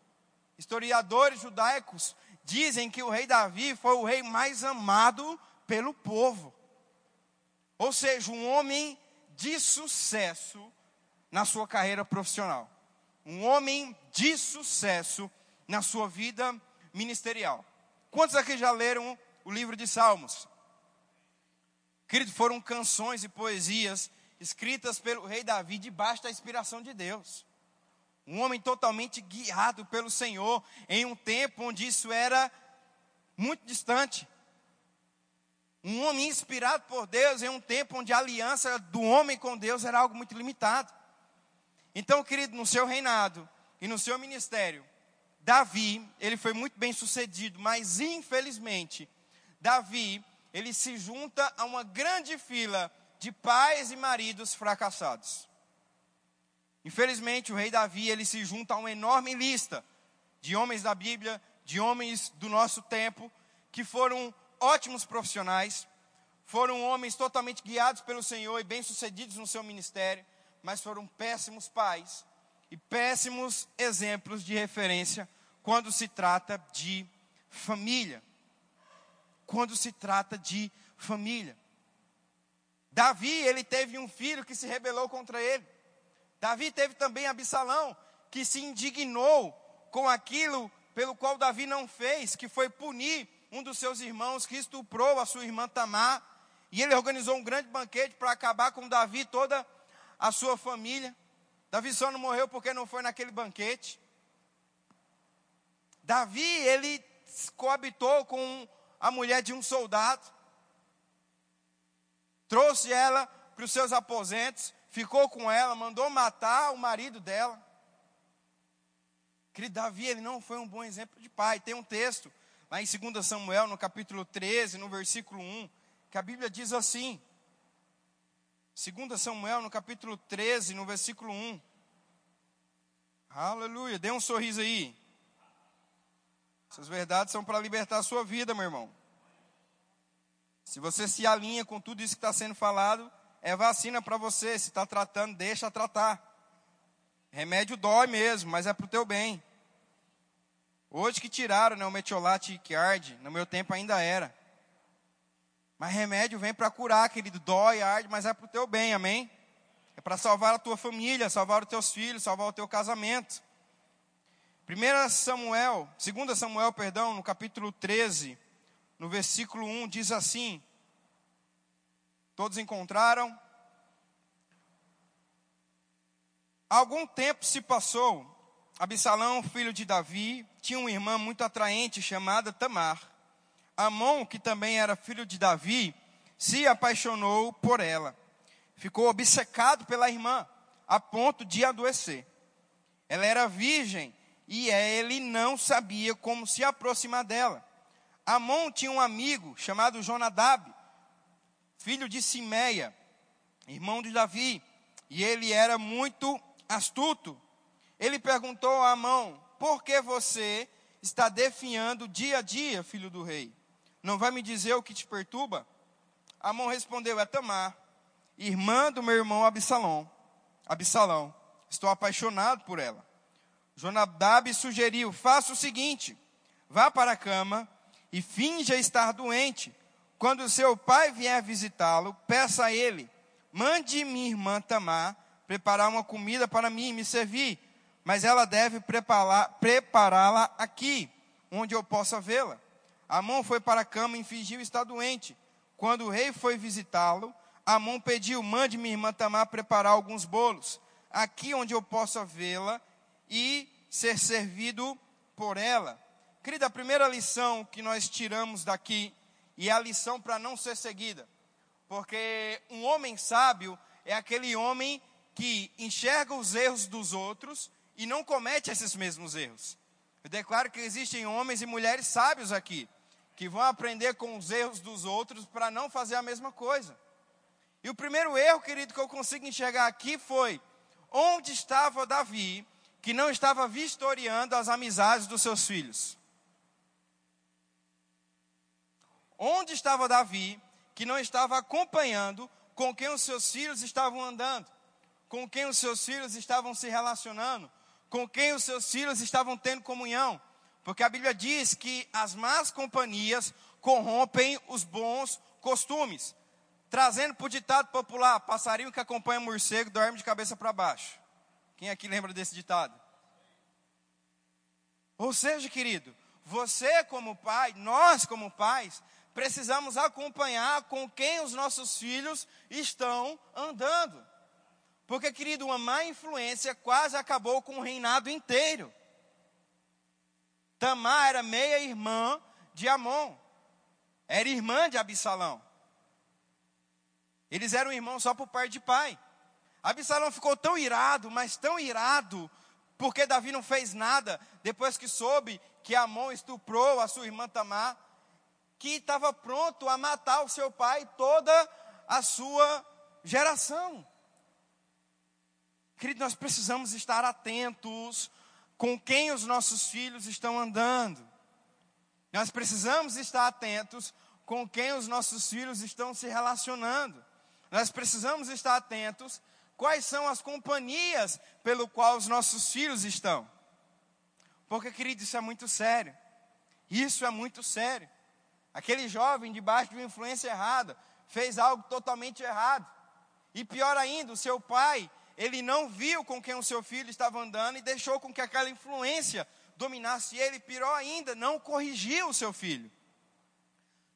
Speaker 1: Historiadores judaicos dizem que o rei Davi foi o rei mais amado pelo povo. Ou seja, um homem de sucesso na sua carreira profissional. Um homem de sucesso na sua vida ministerial. Quantos aqui já leram o livro de Salmos? Querido, foram canções e poesias escritas pelo rei Davi debaixo da inspiração de Deus. Um homem totalmente guiado pelo Senhor em um tempo onde isso era muito distante. Um homem inspirado por Deus em um tempo onde a aliança do homem com Deus era algo muito limitado. Então, querido, no seu reinado e no seu ministério, Davi, ele foi muito bem sucedido, mas infelizmente, Davi, ele se junta a uma grande fila de pais e maridos fracassados. Infelizmente, o rei Davi, ele se junta a uma enorme lista de homens da Bíblia, de homens do nosso tempo, que foram ótimos profissionais, foram homens totalmente guiados pelo Senhor e bem-sucedidos no seu ministério, mas foram péssimos pais e péssimos exemplos de referência quando se trata de família. Quando se trata de família. Davi, ele teve um filho que se rebelou contra ele. Davi teve também Absalão, que se indignou com aquilo pelo qual Davi não fez, que foi punir um dos seus irmãos que estuprou a sua irmã Tamar. E ele organizou um grande banquete para acabar com Davi e toda a sua família. Davi só não morreu porque não foi naquele banquete. Davi, ele coabitou com a mulher de um soldado, trouxe ela para os seus aposentos, ficou com ela, mandou matar o marido dela. Querido, Davi, ele não foi um bom exemplo de pai. Tem um texto lá em 2 Samuel, no capítulo 13, no versículo 1, que a Bíblia diz assim. 2 Samuel, no capítulo 13, no versículo 1. Aleluia, dê um sorriso aí. Essas verdades são para libertar a sua vida, meu irmão. Se você se alinha com tudo isso que está sendo falado, é vacina para você. Se está tratando, deixa tratar. Remédio dói mesmo, mas é para o teu bem. Hoje que tiraram né, o metiolate que arde, no meu tempo ainda era. Mas remédio vem para curar, querido. Dói, arde, mas é para o teu bem, amém? É para salvar a tua família, salvar os teus filhos, salvar o teu casamento. 1 Samuel, 2 Samuel, perdão, no capítulo 13, no versículo 1, diz assim: Todos encontraram? Algum tempo se passou, Absalão, filho de Davi, tinha uma irmã muito atraente chamada Tamar. Amon, que também era filho de Davi, se apaixonou por ela. Ficou obcecado pela irmã, a ponto de adoecer. Ela era virgem e ele não sabia como se aproximar dela. Amon tinha um amigo chamado Jonadab, filho de Simeia, irmão de Davi, e ele era muito astuto. Ele perguntou a Amon: Por que você está definhando dia a dia, filho do rei? Não vai me dizer o que te perturba? Amon respondeu: É Tamar, irmã do meu irmão Absalão. Absalão, estou apaixonado por ela. Jonadab sugeriu: faça o seguinte, vá para a cama e finja estar doente. Quando seu pai vier visitá-lo, peça a ele: mande minha irmã Tamar preparar uma comida para mim e me servir, mas ela deve prepará-la aqui, onde eu possa vê-la. Amon foi para a cama e fingiu estar doente. Quando o rei foi visitá-lo, Amon pediu: mande minha irmã Tamar preparar alguns bolos, aqui onde eu possa vê-la e ser servido por ela. Querida, a primeira lição que nós tiramos daqui, e é a lição para não ser seguida, porque um homem sábio é aquele homem que enxerga os erros dos outros e não comete esses mesmos erros. Eu declaro que existem homens e mulheres sábios aqui, que vão aprender com os erros dos outros para não fazer a mesma coisa. E o primeiro erro, querido, que eu consigo enxergar aqui foi: onde estava Davi, que não estava vistoriando as amizades dos seus filhos? Onde estava Davi, que não estava acompanhando com quem os seus filhos estavam andando, com quem os seus filhos estavam se relacionando, com quem os seus filhos estavam tendo comunhão? Porque a Bíblia diz que as más companhias corrompem os bons costumes. Trazendo para o ditado popular, passarinho que acompanha morcego dorme de cabeça para baixo. Quem aqui lembra desse ditado? Ou seja, querido, você como pai, nós como pais, precisamos acompanhar com quem os nossos filhos estão andando. Porque, querido, uma má influência quase acabou com o reinado inteiro. Tamar era meia irmã de Amon, era irmã de Absalão. Eles eram irmãos só por parte de pai. Absalão ficou tão irado, mas tão irado, porque Davi não fez nada, depois que soube que Amon estuprou a sua irmã Tamar, que estava pronto a matar o seu pai toda a sua geração. Querido, nós precisamos estar atentos com quem os nossos filhos estão andando. Nós precisamos estar atentos com quem os nossos filhos estão se relacionando. Nós precisamos estar atentos quais são as companhias pelo qual os nossos filhos estão. Porque, querido, isso é muito sério. Isso é muito sério. Aquele jovem, debaixo de uma influência errada, fez algo totalmente errado. E pior ainda, o seu pai, ele não viu com quem o seu filho estava andando e deixou com que aquela influência dominasse ele. Pior ainda, não corrigiu o seu filho.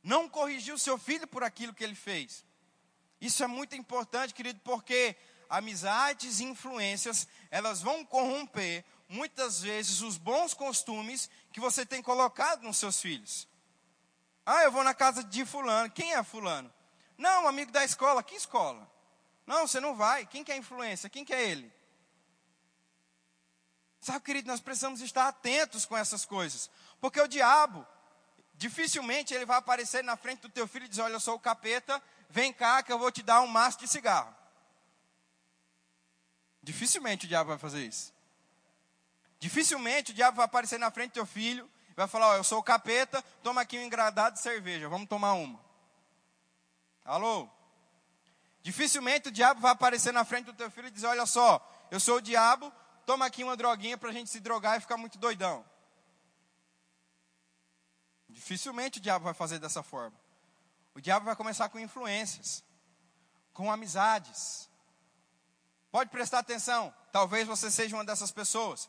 Speaker 1: Não corrigiu o seu filho por aquilo que ele fez. Isso é muito importante, querido, porque amizades e influências, elas vão corromper muitas vezes os bons costumes que você tem colocado nos seus filhos. Ah, eu vou na casa de fulano. Quem é fulano? Não, um amigo da escola. Que escola? Não, você não vai. Quem que é a influência? Quem que é ele? Sabe, querido, nós precisamos estar atentos com essas coisas. Porque o diabo, dificilmente ele vai aparecer na frente do teu filho e dizer, olha, eu sou o capeta, vem cá que eu vou te dar um maço de cigarro. Dificilmente o diabo vai fazer isso. Dificilmente o diabo vai aparecer na frente do teu filho vai falar: Ó, eu sou o capeta, toma aqui um engradado de cerveja, vamos tomar uma. Alô? Dificilmente o diabo vai aparecer na frente do teu filho e dizer: Olha só, eu sou o diabo, toma aqui uma droguinha para a gente se drogar e ficar muito doidão. Dificilmente o diabo vai fazer dessa forma. O diabo vai começar com influências, com amizades. Pode prestar atenção, talvez você seja uma dessas pessoas.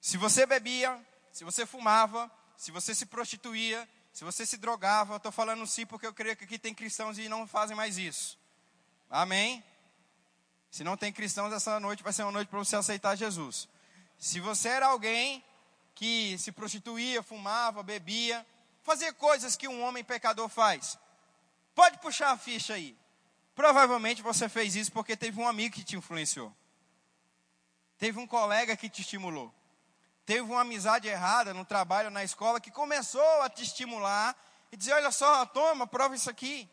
Speaker 1: Se você bebia, se você fumava, se você se prostituía, se você se drogava, estou falando sim porque eu creio que aqui tem cristãos e não fazem mais isso. Amém? Se não tem cristãos, essa noite vai ser uma noite para você aceitar Jesus. Se você era alguém que se prostituía, fumava, bebia, fazer coisas que um homem pecador faz. Pode puxar a ficha aí. Provavelmente você fez isso porque teve um amigo que te influenciou. Teve um colega que te estimulou. Teve uma amizade errada no trabalho, na escola, que começou a te estimular e dizer: Olha só, toma, prova isso aqui.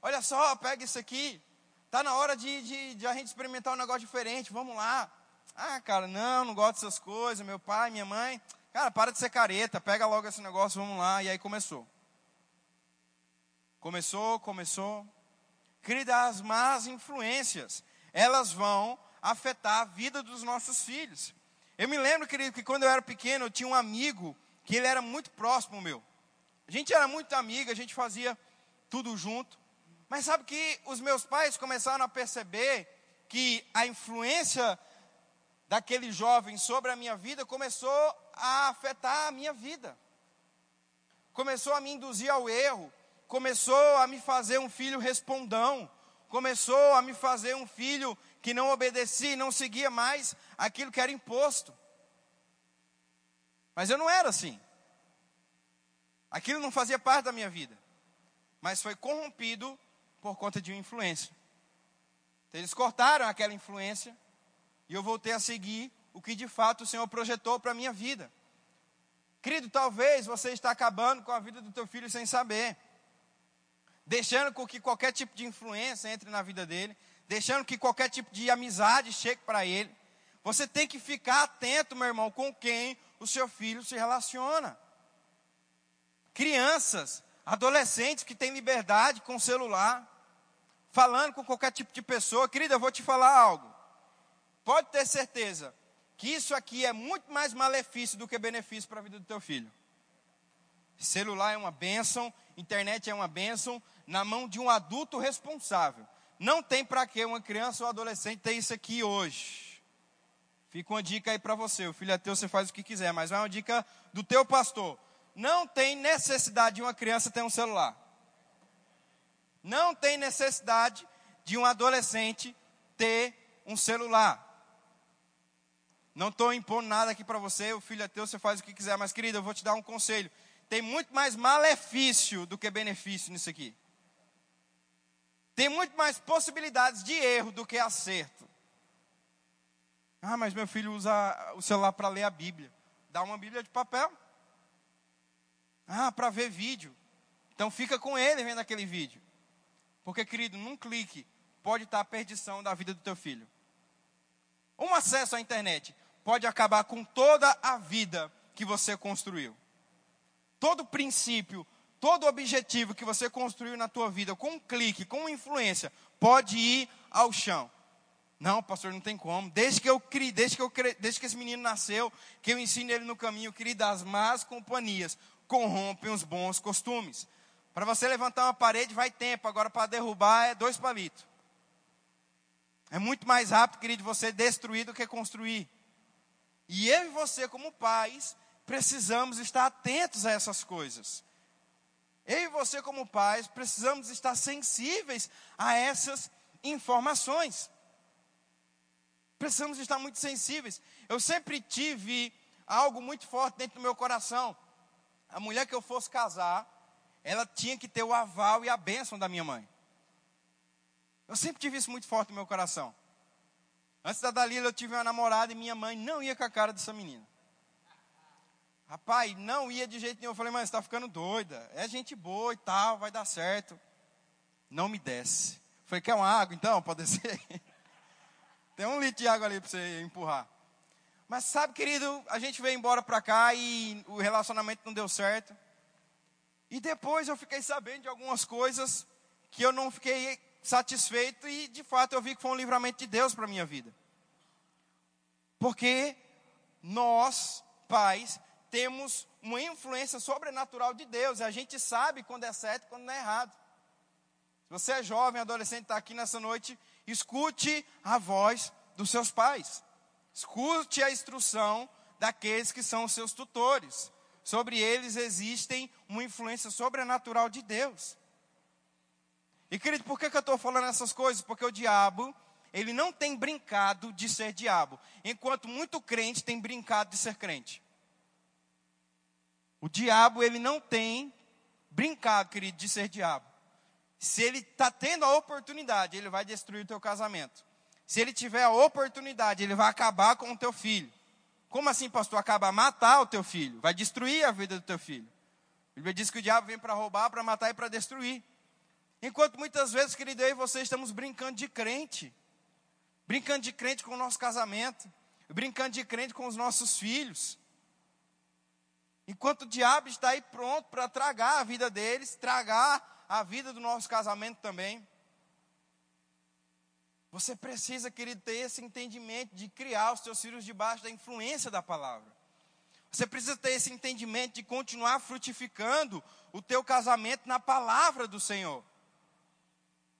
Speaker 1: Olha só, pega isso aqui. Está na hora de, de, de a gente experimentar um negócio diferente, vamos lá. Ah, cara, não, não gosto dessas coisas. Meu pai, minha mãe, Cara, para de ser careta, pega logo esse negócio, vamos lá. E aí começou. Começou, começou. Querida, as más influências, elas vão afetar a vida dos nossos filhos. Eu me lembro, querido, que quando eu era pequeno, eu tinha um amigo que ele era muito próximo meu. A gente era muito amigo, a gente fazia tudo junto. Mas sabe que os meus pais começaram a perceber que a influência daquele jovem sobre a minha vida começou a afetar a minha vida. Começou a me induzir ao erro, começou a me fazer um filho respondão, começou a me fazer um filho que não obedecia e não seguia mais aquilo que era imposto. Mas eu não era assim. Aquilo não fazia parte da minha vida. Mas foi corrompido por conta de uma influência. Então, eles cortaram aquela influência e eu voltei a seguir o que de fato o Senhor projetou para a minha vida. Querido, talvez você está acabando com a vida do teu filho sem saber. Deixando com que qualquer tipo de influência entre na vida dele, deixando que qualquer tipo de amizade chegue para ele. Você tem que ficar atento, meu irmão, com quem o seu filho se relaciona. Crianças, adolescentes que têm liberdade com o celular, falando com qualquer tipo de pessoa. Querida, eu vou te falar algo. Pode ter certeza que isso aqui é muito mais malefício do que benefício para a vida do teu filho. Celular é uma bênção, internet é uma bênção, na mão de um adulto responsável. Não tem para que uma criança ou adolescente ter isso aqui hoje. Fica uma dica aí para você. O filho é teu, você faz o que quiser, mas é uma dica do teu pastor. Não tem necessidade de uma criança ter um celular. Não tem necessidade de um adolescente ter um celular. Não estou impondo nada aqui para você, o filho é teu, você faz o que quiser, mas querido, eu vou te dar um conselho. Tem muito mais malefício do que benefício nisso aqui. Tem muito mais possibilidades de erro do que acerto. Ah, mas meu filho usa o celular para ler a Bíblia. Dá uma Bíblia de papel. Ah, para ver vídeo. Então fica com ele vendo aquele vídeo. Porque, querido, num clique pode estar a perdição da vida do teu filho. Um acesso à internet pode acabar com toda a vida que você construiu. Todo princípio, todo objetivo que você construiu na tua vida, com um clique, com influência, pode ir ao chão. Não, pastor, não tem como. Desde que eu criei, desde que eu desde que esse menino nasceu, que eu ensino ele no caminho, querido, as más companhias corrompem os bons costumes. Para você levantar uma parede vai tempo, agora para derrubar é dois palitos. É muito mais rápido, querido, você destruir do que construir. E eu e você, como pais, precisamos estar atentos a essas coisas. Eu e você, como pais, precisamos estar sensíveis a essas informações. Precisamos estar muito sensíveis. Eu sempre tive algo muito forte dentro do meu coração. A mulher que eu fosse casar, ela tinha que ter o aval e a bênção da minha mãe. Eu sempre tive isso muito forte no meu coração. Antes da Dalila, eu tive uma namorada e minha mãe não ia com a cara dessa menina. Rapaz, não ia de jeito nenhum. Eu falei, mas você está ficando doida. É gente boa e tal, vai dar certo. Não me desce. Falei, quer uma água então? Pode descer? <laughs> Tem um litro de água ali para você empurrar. Mas sabe, querido, a gente veio embora para cá e o relacionamento não deu certo. E depois eu fiquei sabendo de algumas coisas que eu não fiquei satisfeito e de fato eu vi que foi um livramento de Deus para minha vida. Porque nós, pais, temos uma influência sobrenatural de Deus, e a gente sabe quando é certo e quando é errado. Se você é jovem, adolescente, está aqui nessa noite, escute a voz dos seus pais. Escute a instrução daqueles que são os seus tutores. Sobre eles existem uma influência sobrenatural de Deus. E querido, por que, que eu estou falando essas coisas? Porque o diabo, ele não tem brincado de ser diabo, enquanto muito crente tem brincado de ser crente. O diabo, ele não tem brincado, querido, de ser diabo. Se ele está tendo a oportunidade, ele vai destruir o teu casamento. Se ele tiver a oportunidade, ele vai acabar com o teu filho. Como assim, pastor? Acabar, matar o teu filho. Vai destruir a vida do teu filho. A Bíblia diz que o diabo vem para roubar, para matar e para destruir. Enquanto muitas vezes, querido, eu e você estamos brincando de crente. Brincando de crente com o nosso casamento. Brincando de crente com os nossos filhos. Enquanto o diabo está aí pronto para tragar a vida deles, tragar a vida do nosso casamento também. Você precisa, querido, ter esse entendimento de criar os seus filhos debaixo da influência da palavra. Você precisa ter esse entendimento de continuar frutificando o teu casamento na palavra do Senhor.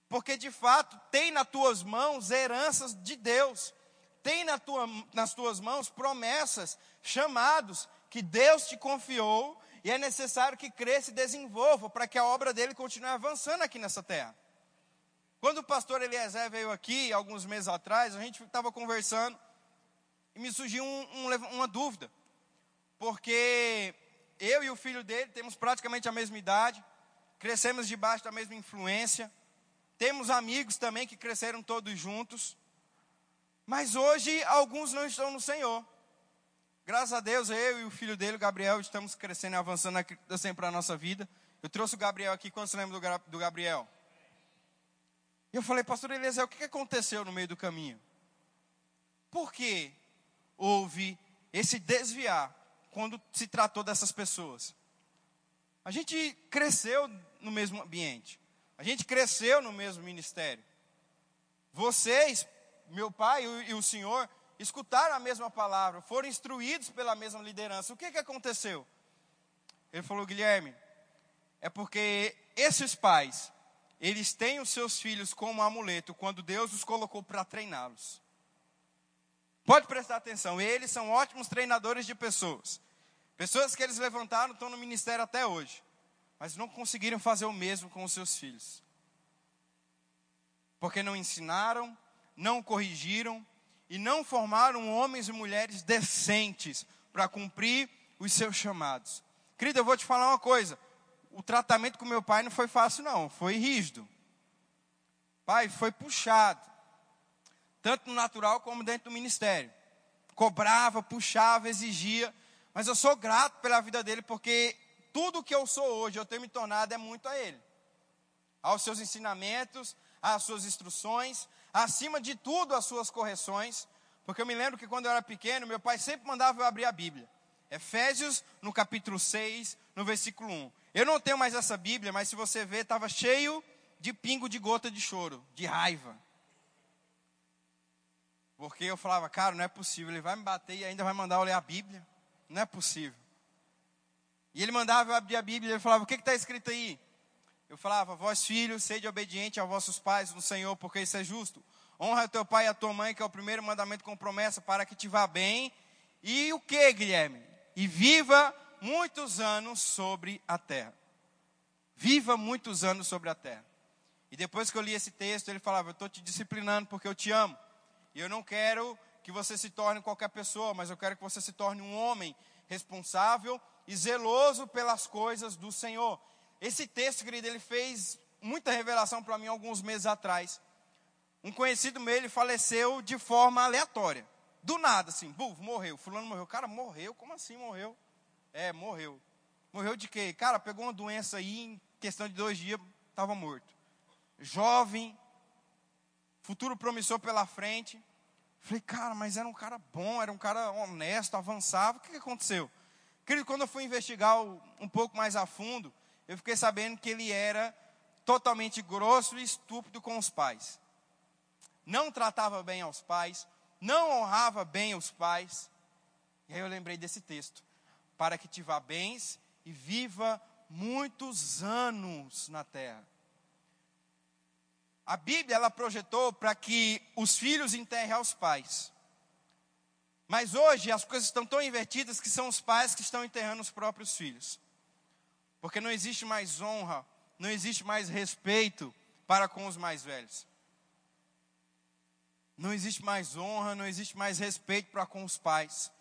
Speaker 1: Porque de fato tem nas tuas mãos heranças de Deus, tem na tua, nas tuas mãos promessas, chamados que Deus te confiou e é necessário que cresça e desenvolva para que a obra dele continue avançando aqui nessa terra. Quando o pastor Eliezer veio aqui, alguns meses atrás, a gente estava conversando e me surgiu um, um, uma dúvida, porque eu e o filho dele temos praticamente a mesma idade, crescemos debaixo da mesma influência, Temos amigos também que cresceram todos juntos. Mas hoje alguns não estão no Senhor. Graças a Deus, eu e o filho dele, o Gabriel, estamos crescendo e avançando sempre para a nossa vida. Eu trouxe o Gabriel aqui, quando você lembra do Gabriel? E eu falei, pastor Eliezer, o que aconteceu no meio do caminho? Por que houve esse desviar quando se tratou dessas pessoas? A gente cresceu no mesmo ambiente. A gente cresceu no mesmo ministério. Vocês, meu pai e o senhor, escutaram a mesma palavra, foram instruídos pela mesma liderança. O que, que aconteceu? Ele falou, Guilherme, é porque esses pais, eles têm os seus filhos como amuleto quando Deus os colocou para treiná-los. Pode prestar atenção, eles são ótimos treinadores de pessoas. Pessoas que eles levantaram estão no ministério até hoje, mas não conseguiram fazer o mesmo com os seus filhos. Porque não ensinaram, não corrigiram, e não formaram homens e mulheres decentes para cumprir os seus chamados. Querido, eu vou te falar uma coisa. O tratamento com meu pai não foi fácil, não. Foi rígido. Pai, foi puxado. Tanto no natural como dentro do ministério. Cobrava, puxava, exigia. Mas eu sou grato pela vida dele, porque tudo que eu sou hoje, eu tenho me tornado é muito a ele. Aos seus ensinamentos, às suas instruções, acima de tudo as suas correções, porque eu me lembro que quando eu era pequeno, meu pai sempre mandava eu abrir a Bíblia. Efésios, no capítulo 6, no versículo 1. Eu não tenho mais essa Bíblia, mas se você ver, estava cheio de pingo de gota de choro, de raiva. Porque eu falava, cara, não é possível, ele vai me bater e ainda vai mandar eu ler a Bíblia. Não é possível. E ele mandava eu abrir a Bíblia e ele falava, o que está escrito aí? Eu falava, vós filhos, sede obediente a vossos pais no Senhor, porque isso é justo. Honra teu pai e a tua mãe, que é o primeiro mandamento com promessa, para que te vá bem. E o que, Guilherme? E viva muitos anos sobre a terra. Viva muitos anos sobre a terra. E depois que eu li esse texto, ele falava: Eu estou te disciplinando porque eu te amo. E eu não quero que você se torne qualquer pessoa, mas eu quero que você se torne um homem responsável e zeloso pelas coisas do Senhor. Esse texto, querido, ele fez muita revelação para mim alguns meses atrás. Um conhecido meu, ele faleceu de forma aleatória. Do nada, assim, buf, morreu. Fulano morreu. Cara, morreu? Como assim morreu? É, morreu. Morreu de quê? Cara, pegou uma doença aí, em questão de dois dias, estava morto. Jovem, futuro promissor pela frente. Falei, cara, mas era um cara bom, era um cara honesto, avançava. O que, que aconteceu? Querido, quando eu fui investigar um pouco mais a fundo, eu fiquei sabendo que ele era totalmente grosso e estúpido com os pais. Não tratava bem aos pais, não honrava bem os pais. E aí eu lembrei desse texto: para que te vá bens e viva muitos anos na terra. A Bíblia ela projetou para que os filhos enterrem aos pais. Mas hoje as coisas estão tão invertidas que são os pais que estão enterrando os próprios filhos. Porque não existe mais honra, não existe mais respeito para com os mais velhos. Não existe mais honra, não existe mais respeito para com os pais.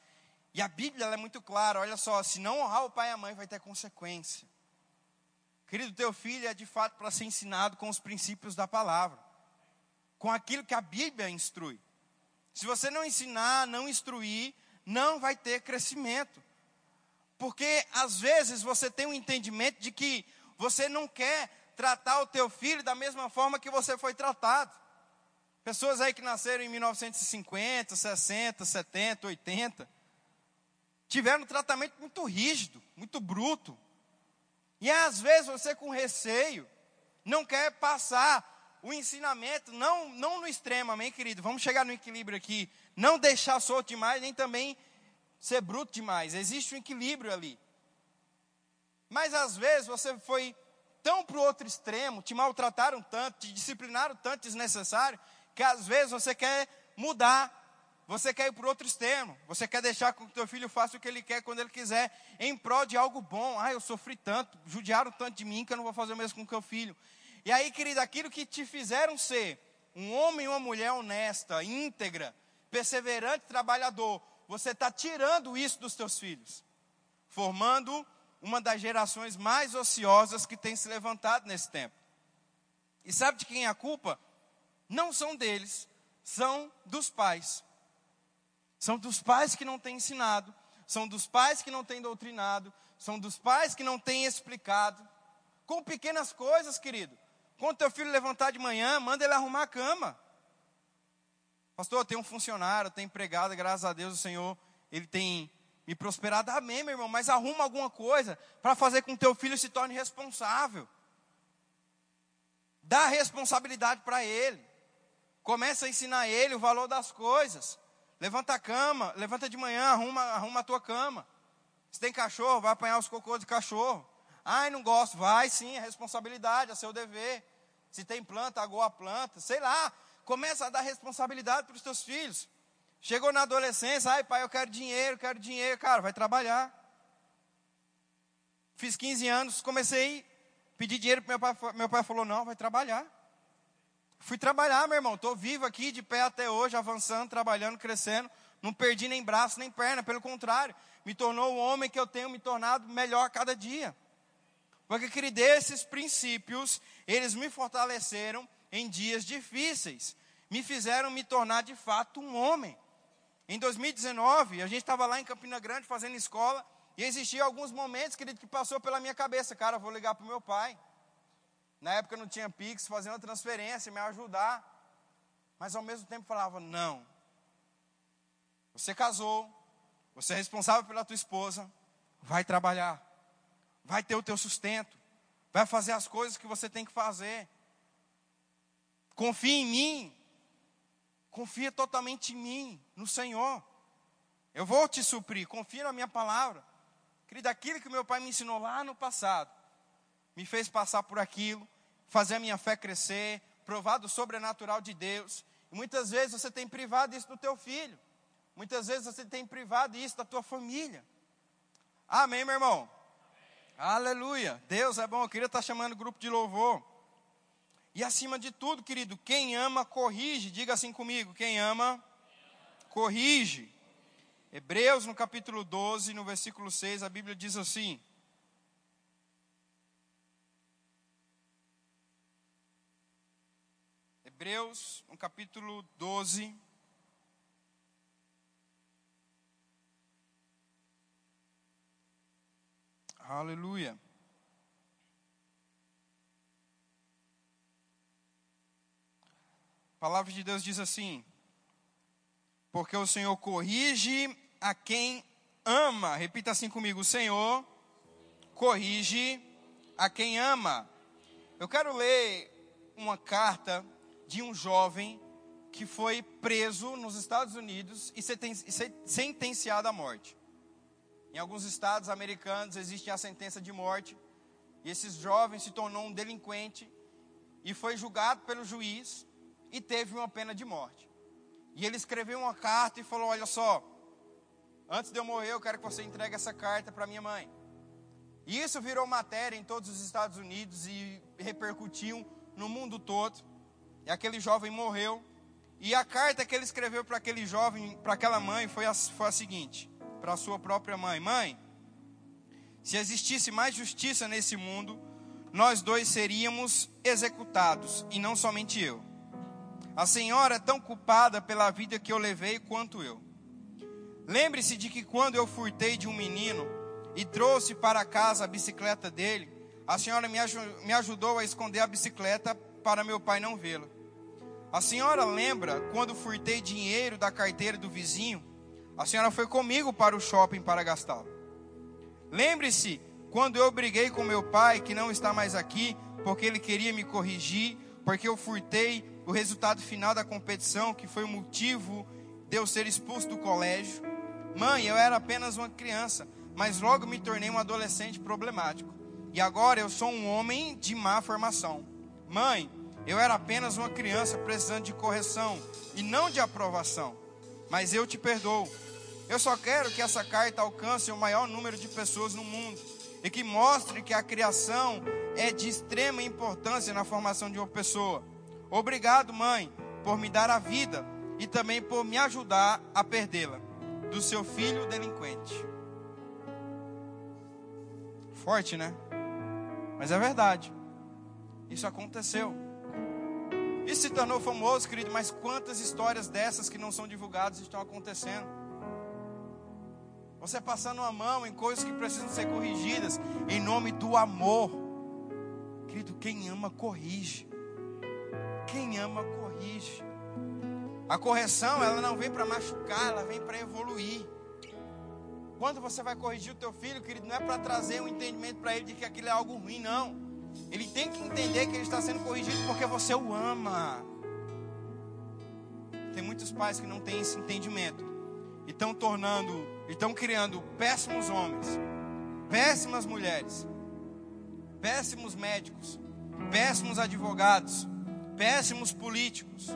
Speaker 1: E a Bíblia é muito clara, olha só, se não honrar o pai e a mãe vai ter consequência. Querido, teu filho é de fato para ser ensinado com os princípios da palavra, com aquilo que a Bíblia instrui. Se você não ensinar, não instruir, não vai ter crescimento. Porque às vezes você tem um entendimento de que você não quer tratar o teu filho da mesma forma que você foi tratado. Pessoas aí que nasceram em 1950, 60, 70, 80, tiveram um tratamento muito rígido, muito bruto. E às vezes você com receio não quer passar o ensinamento, não, não no extremo, amém, querido? Vamos chegar no equilíbrio aqui. Não deixar solto demais, nem também ser bruto demais. Existe um equilíbrio ali. Mas às vezes você foi tão para o outro extremo, te maltrataram tanto, te disciplinaram tanto desnecessário, que às vezes você quer mudar. Você quer ir para o outro extremo. Você quer deixar com que o teu filho faça o que ele quer quando ele quiser, em prol de algo bom. Ah, eu sofri tanto, judiaram tanto de mim que eu não vou fazer o mesmo com o teu filho. E aí, querido, aquilo que te fizeram ser um homem e uma mulher honesta, íntegra, perseverante, trabalhador, você está tirando isso dos teus filhos, formando uma das gerações mais ociosas que tem se levantado nesse tempo. E sabe de quem é a culpa? Não são deles, são dos pais. São dos pais que não têm ensinado, são dos pais que não têm doutrinado, são dos pais que não têm explicado. Com pequenas coisas, querido. Quando teu filho levantar de manhã, manda ele arrumar a cama. Pastor, tenho um funcionário, tenho empregado, graças a Deus o Senhor, ele tem me prosperado. Amém, meu irmão, mas arruma alguma coisa para fazer com que teu filho se torne responsável. Dá responsabilidade para ele. Começa a ensinar ele o valor das coisas. Levanta a cama, levanta de manhã, arruma, arruma a tua cama. Se tem cachorro, vai apanhar os cocôs de cachorro. Ai, não gosto. Vai sim, é responsabilidade, é seu dever. Se tem planta, agua a planta. Sei lá, começa a dar responsabilidade para os teus filhos. Chegou na adolescência, ai pai, eu quero dinheiro, quero dinheiro. Cara, vai trabalhar. Fiz 15 anos, comecei a pedir dinheiro para meu pai. Meu pai falou, não, vai trabalhar. Fui trabalhar, meu irmão. Estou vivo aqui, de pé até hoje, avançando, trabalhando, crescendo. Não perdi nem braço, nem perna. Pelo contrário, me tornou o homem que eu tenho me tornado melhor a cada dia. Porque, querido, esses princípios, eles me fortaleceram em dias difíceis. Me fizeram me tornar de fato um homem. Em 2019, a gente estava lá em Campina Grande fazendo escola. E existiam alguns momentos, querido, que passou pela minha cabeça. Cara, vou ligar para o meu pai. Na época não tinha Pix, fazer uma transferência, me ajudar. Mas ao mesmo tempo falava: não. Você casou, você é responsável pela tua esposa, vai trabalhar, vai ter o teu sustento, vai fazer as coisas que você tem que fazer. Confia em mim, confia totalmente em mim, no Senhor. Eu vou te suprir, confia na minha palavra. Querido, aquilo que meu pai me ensinou lá no passado, me fez passar por aquilo, fazer a minha fé crescer, provar do sobrenatural de Deus. E muitas vezes você tem privado isso do teu filho. Muitas vezes você tem privado isso da tua família. Amém, meu irmão? Amém. Aleluia. Deus é bom. Eu queria estar chamando o grupo de louvor. E acima de tudo, querido, quem ama, corrige. Diga assim comigo: quem ama, corrige. Hebreus, no capítulo 12, no versículo 6, a Bíblia diz assim: Hebreus, no capítulo 12. Aleluia. A palavra de Deus diz assim: Porque o Senhor corrige a quem ama. Repita assim comigo: O Senhor corrige a quem ama. Eu quero ler uma carta de um jovem que foi preso nos Estados Unidos e sentenciado à morte. Em alguns estados americanos existe a sentença de morte, e esse jovem se tornou um delinquente e foi julgado pelo juiz e teve uma pena de morte. E ele escreveu uma carta e falou: Olha só, antes de eu morrer, eu quero que você entregue essa carta para minha mãe. E isso virou matéria em todos os Estados Unidos e repercutiu no mundo todo. E aquele jovem morreu. E a carta que ele escreveu para aquele jovem, para aquela mãe, foi a, foi a seguinte: para a sua própria mãe: Mãe, se existisse mais justiça nesse mundo, nós dois seríamos executados, e não somente eu. A senhora é tão culpada pela vida que eu levei quanto eu. Lembre-se de que quando eu furtei de um menino e trouxe para casa a bicicleta dele, a senhora me, me ajudou a esconder a bicicleta para meu pai não vê-la. A senhora lembra quando furtei dinheiro da carteira do vizinho? A senhora foi comigo para o shopping para gastá-lo. Lembre-se quando eu briguei com meu pai, que não está mais aqui, porque ele queria me corrigir, porque eu furtei o resultado final da competição, que foi o motivo de eu ser expulso do colégio. Mãe, eu era apenas uma criança, mas logo me tornei um adolescente problemático. E agora eu sou um homem de má formação. Mãe, eu era apenas uma criança precisando de correção e não de aprovação. Mas eu te perdoo. Eu só quero que essa carta alcance o maior número de pessoas no mundo e que mostre que a criação é de extrema importância na formação de uma pessoa. Obrigado, mãe, por me dar a vida e também por me ajudar a perdê-la do seu filho delinquente. Forte, né? Mas é verdade. Isso aconteceu. Isso se tornou famoso, querido, mas quantas histórias dessas que não são divulgadas estão acontecendo? Você passando a mão em coisas que precisam ser corrigidas em nome do amor. Querido, quem ama corrige. Quem ama corrige. A correção, ela não vem para machucar, ela vem para evoluir. Quando você vai corrigir o teu filho, querido, não é para trazer um entendimento para ele de que aquilo é algo ruim, não. Ele tem que entender que ele está sendo corrigido porque você o ama. Tem muitos pais que não têm esse entendimento e estão tornando, estão criando péssimos homens, péssimas mulheres, péssimos médicos, péssimos advogados, péssimos políticos,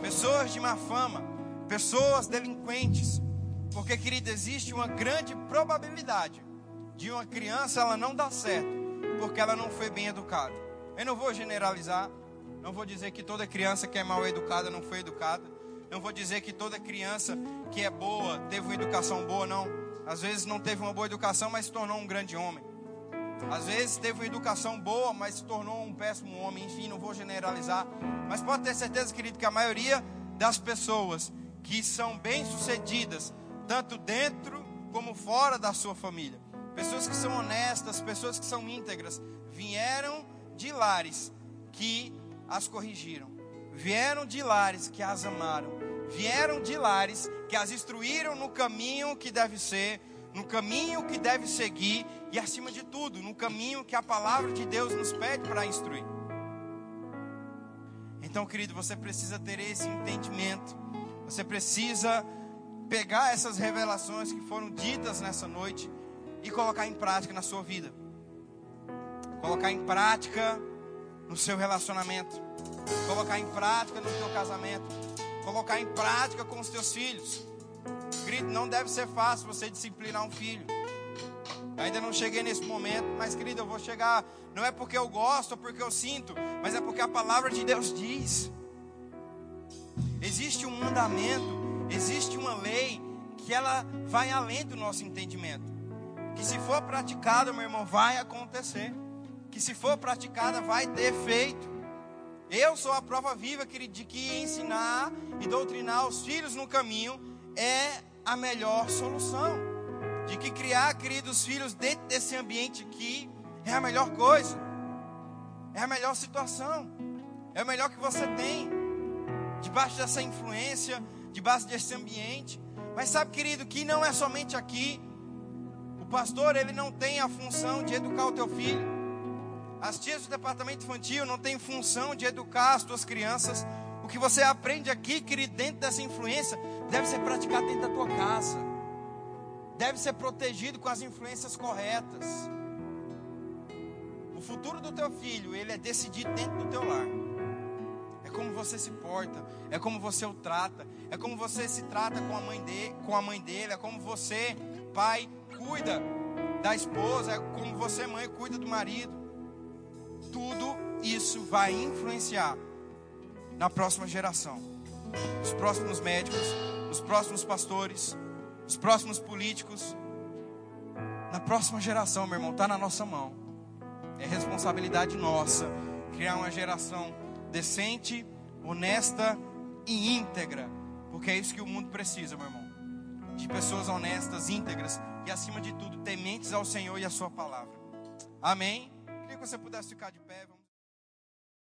Speaker 1: pessoas de má fama, pessoas delinquentes. Porque, querido, existe uma grande probabilidade de uma criança ela não dar certo porque ela não foi bem educada. Eu não vou generalizar, não vou dizer que toda criança que é mal educada não foi educada. Não vou dizer que toda criança que é boa teve uma educação boa, não. Às vezes não teve uma boa educação, mas se tornou um grande homem. Às vezes teve uma educação boa, mas se tornou um péssimo homem. Enfim, não vou generalizar. Mas pode ter certeza, querido, que a maioria das pessoas que são bem-sucedidas, tanto dentro como fora da sua família, pessoas que são honestas, pessoas que são íntegras, vieram de lares que as corrigiram, vieram de lares que as amaram, vieram de lares que as instruíram no caminho que deve ser, no caminho que deve seguir e, acima de tudo, no caminho que a palavra de Deus nos pede para instruir. Então, querido, você precisa ter esse entendimento, você precisa pegar essas revelações que foram ditas nessa noite e colocar em prática na sua vida. Colocar em prática no seu relacionamento. Colocar em prática no seu casamento. Colocar em prática com os teus filhos. Querido, não deve ser fácil você disciplinar um filho. ainda não cheguei nesse momento, mas querido, eu vou chegar. Não é porque eu gosto ou porque eu sinto, mas é porque a palavra de Deus diz. Existe um mandamento, existe uma lei que ela vai além do nosso entendimento. Que se for praticada, meu irmão, vai acontecer. Que se for praticada, vai ter efeito. Eu sou a prova viva, querido, de que ensinar e doutrinar os filhos no caminho é a melhor solução. De que criar, queridos filhos, dentro desse ambiente aqui é a melhor coisa. É a melhor situação. É o melhor que você tem. Debaixo dessa influência, debaixo desse ambiente. Mas sabe, querido, que não é somente aqui pastor, ele não tem a função de educar o teu filho. As tias do departamento infantil não têm função de educar as tuas crianças. Que você aprende aqui, querido, dentro dessa influência, deve ser praticado dentro da tua casa. Deve ser protegido com as influências corretas. O futuro do teu filho, ele é decidido dentro do teu lar. É como você se porta, é como você o trata, é como você se trata com a mãe dele, com a mãe dele, é como você, pai, cuida da esposa, é como você, mãe, cuida do marido. Tudo isso vai influenciar na próxima geração. Os próximos médicos, os próximos pastores, os próximos políticos. Na próxima geração, meu irmão, está na nossa mão. É responsabilidade nossa criar uma geração decente, honesta e íntegra. Porque é isso que o mundo precisa, meu irmão. De pessoas honestas, íntegras e, acima de tudo, tementes ao Senhor e à Sua palavra. Amém? Queria que você pudesse ficar de pé.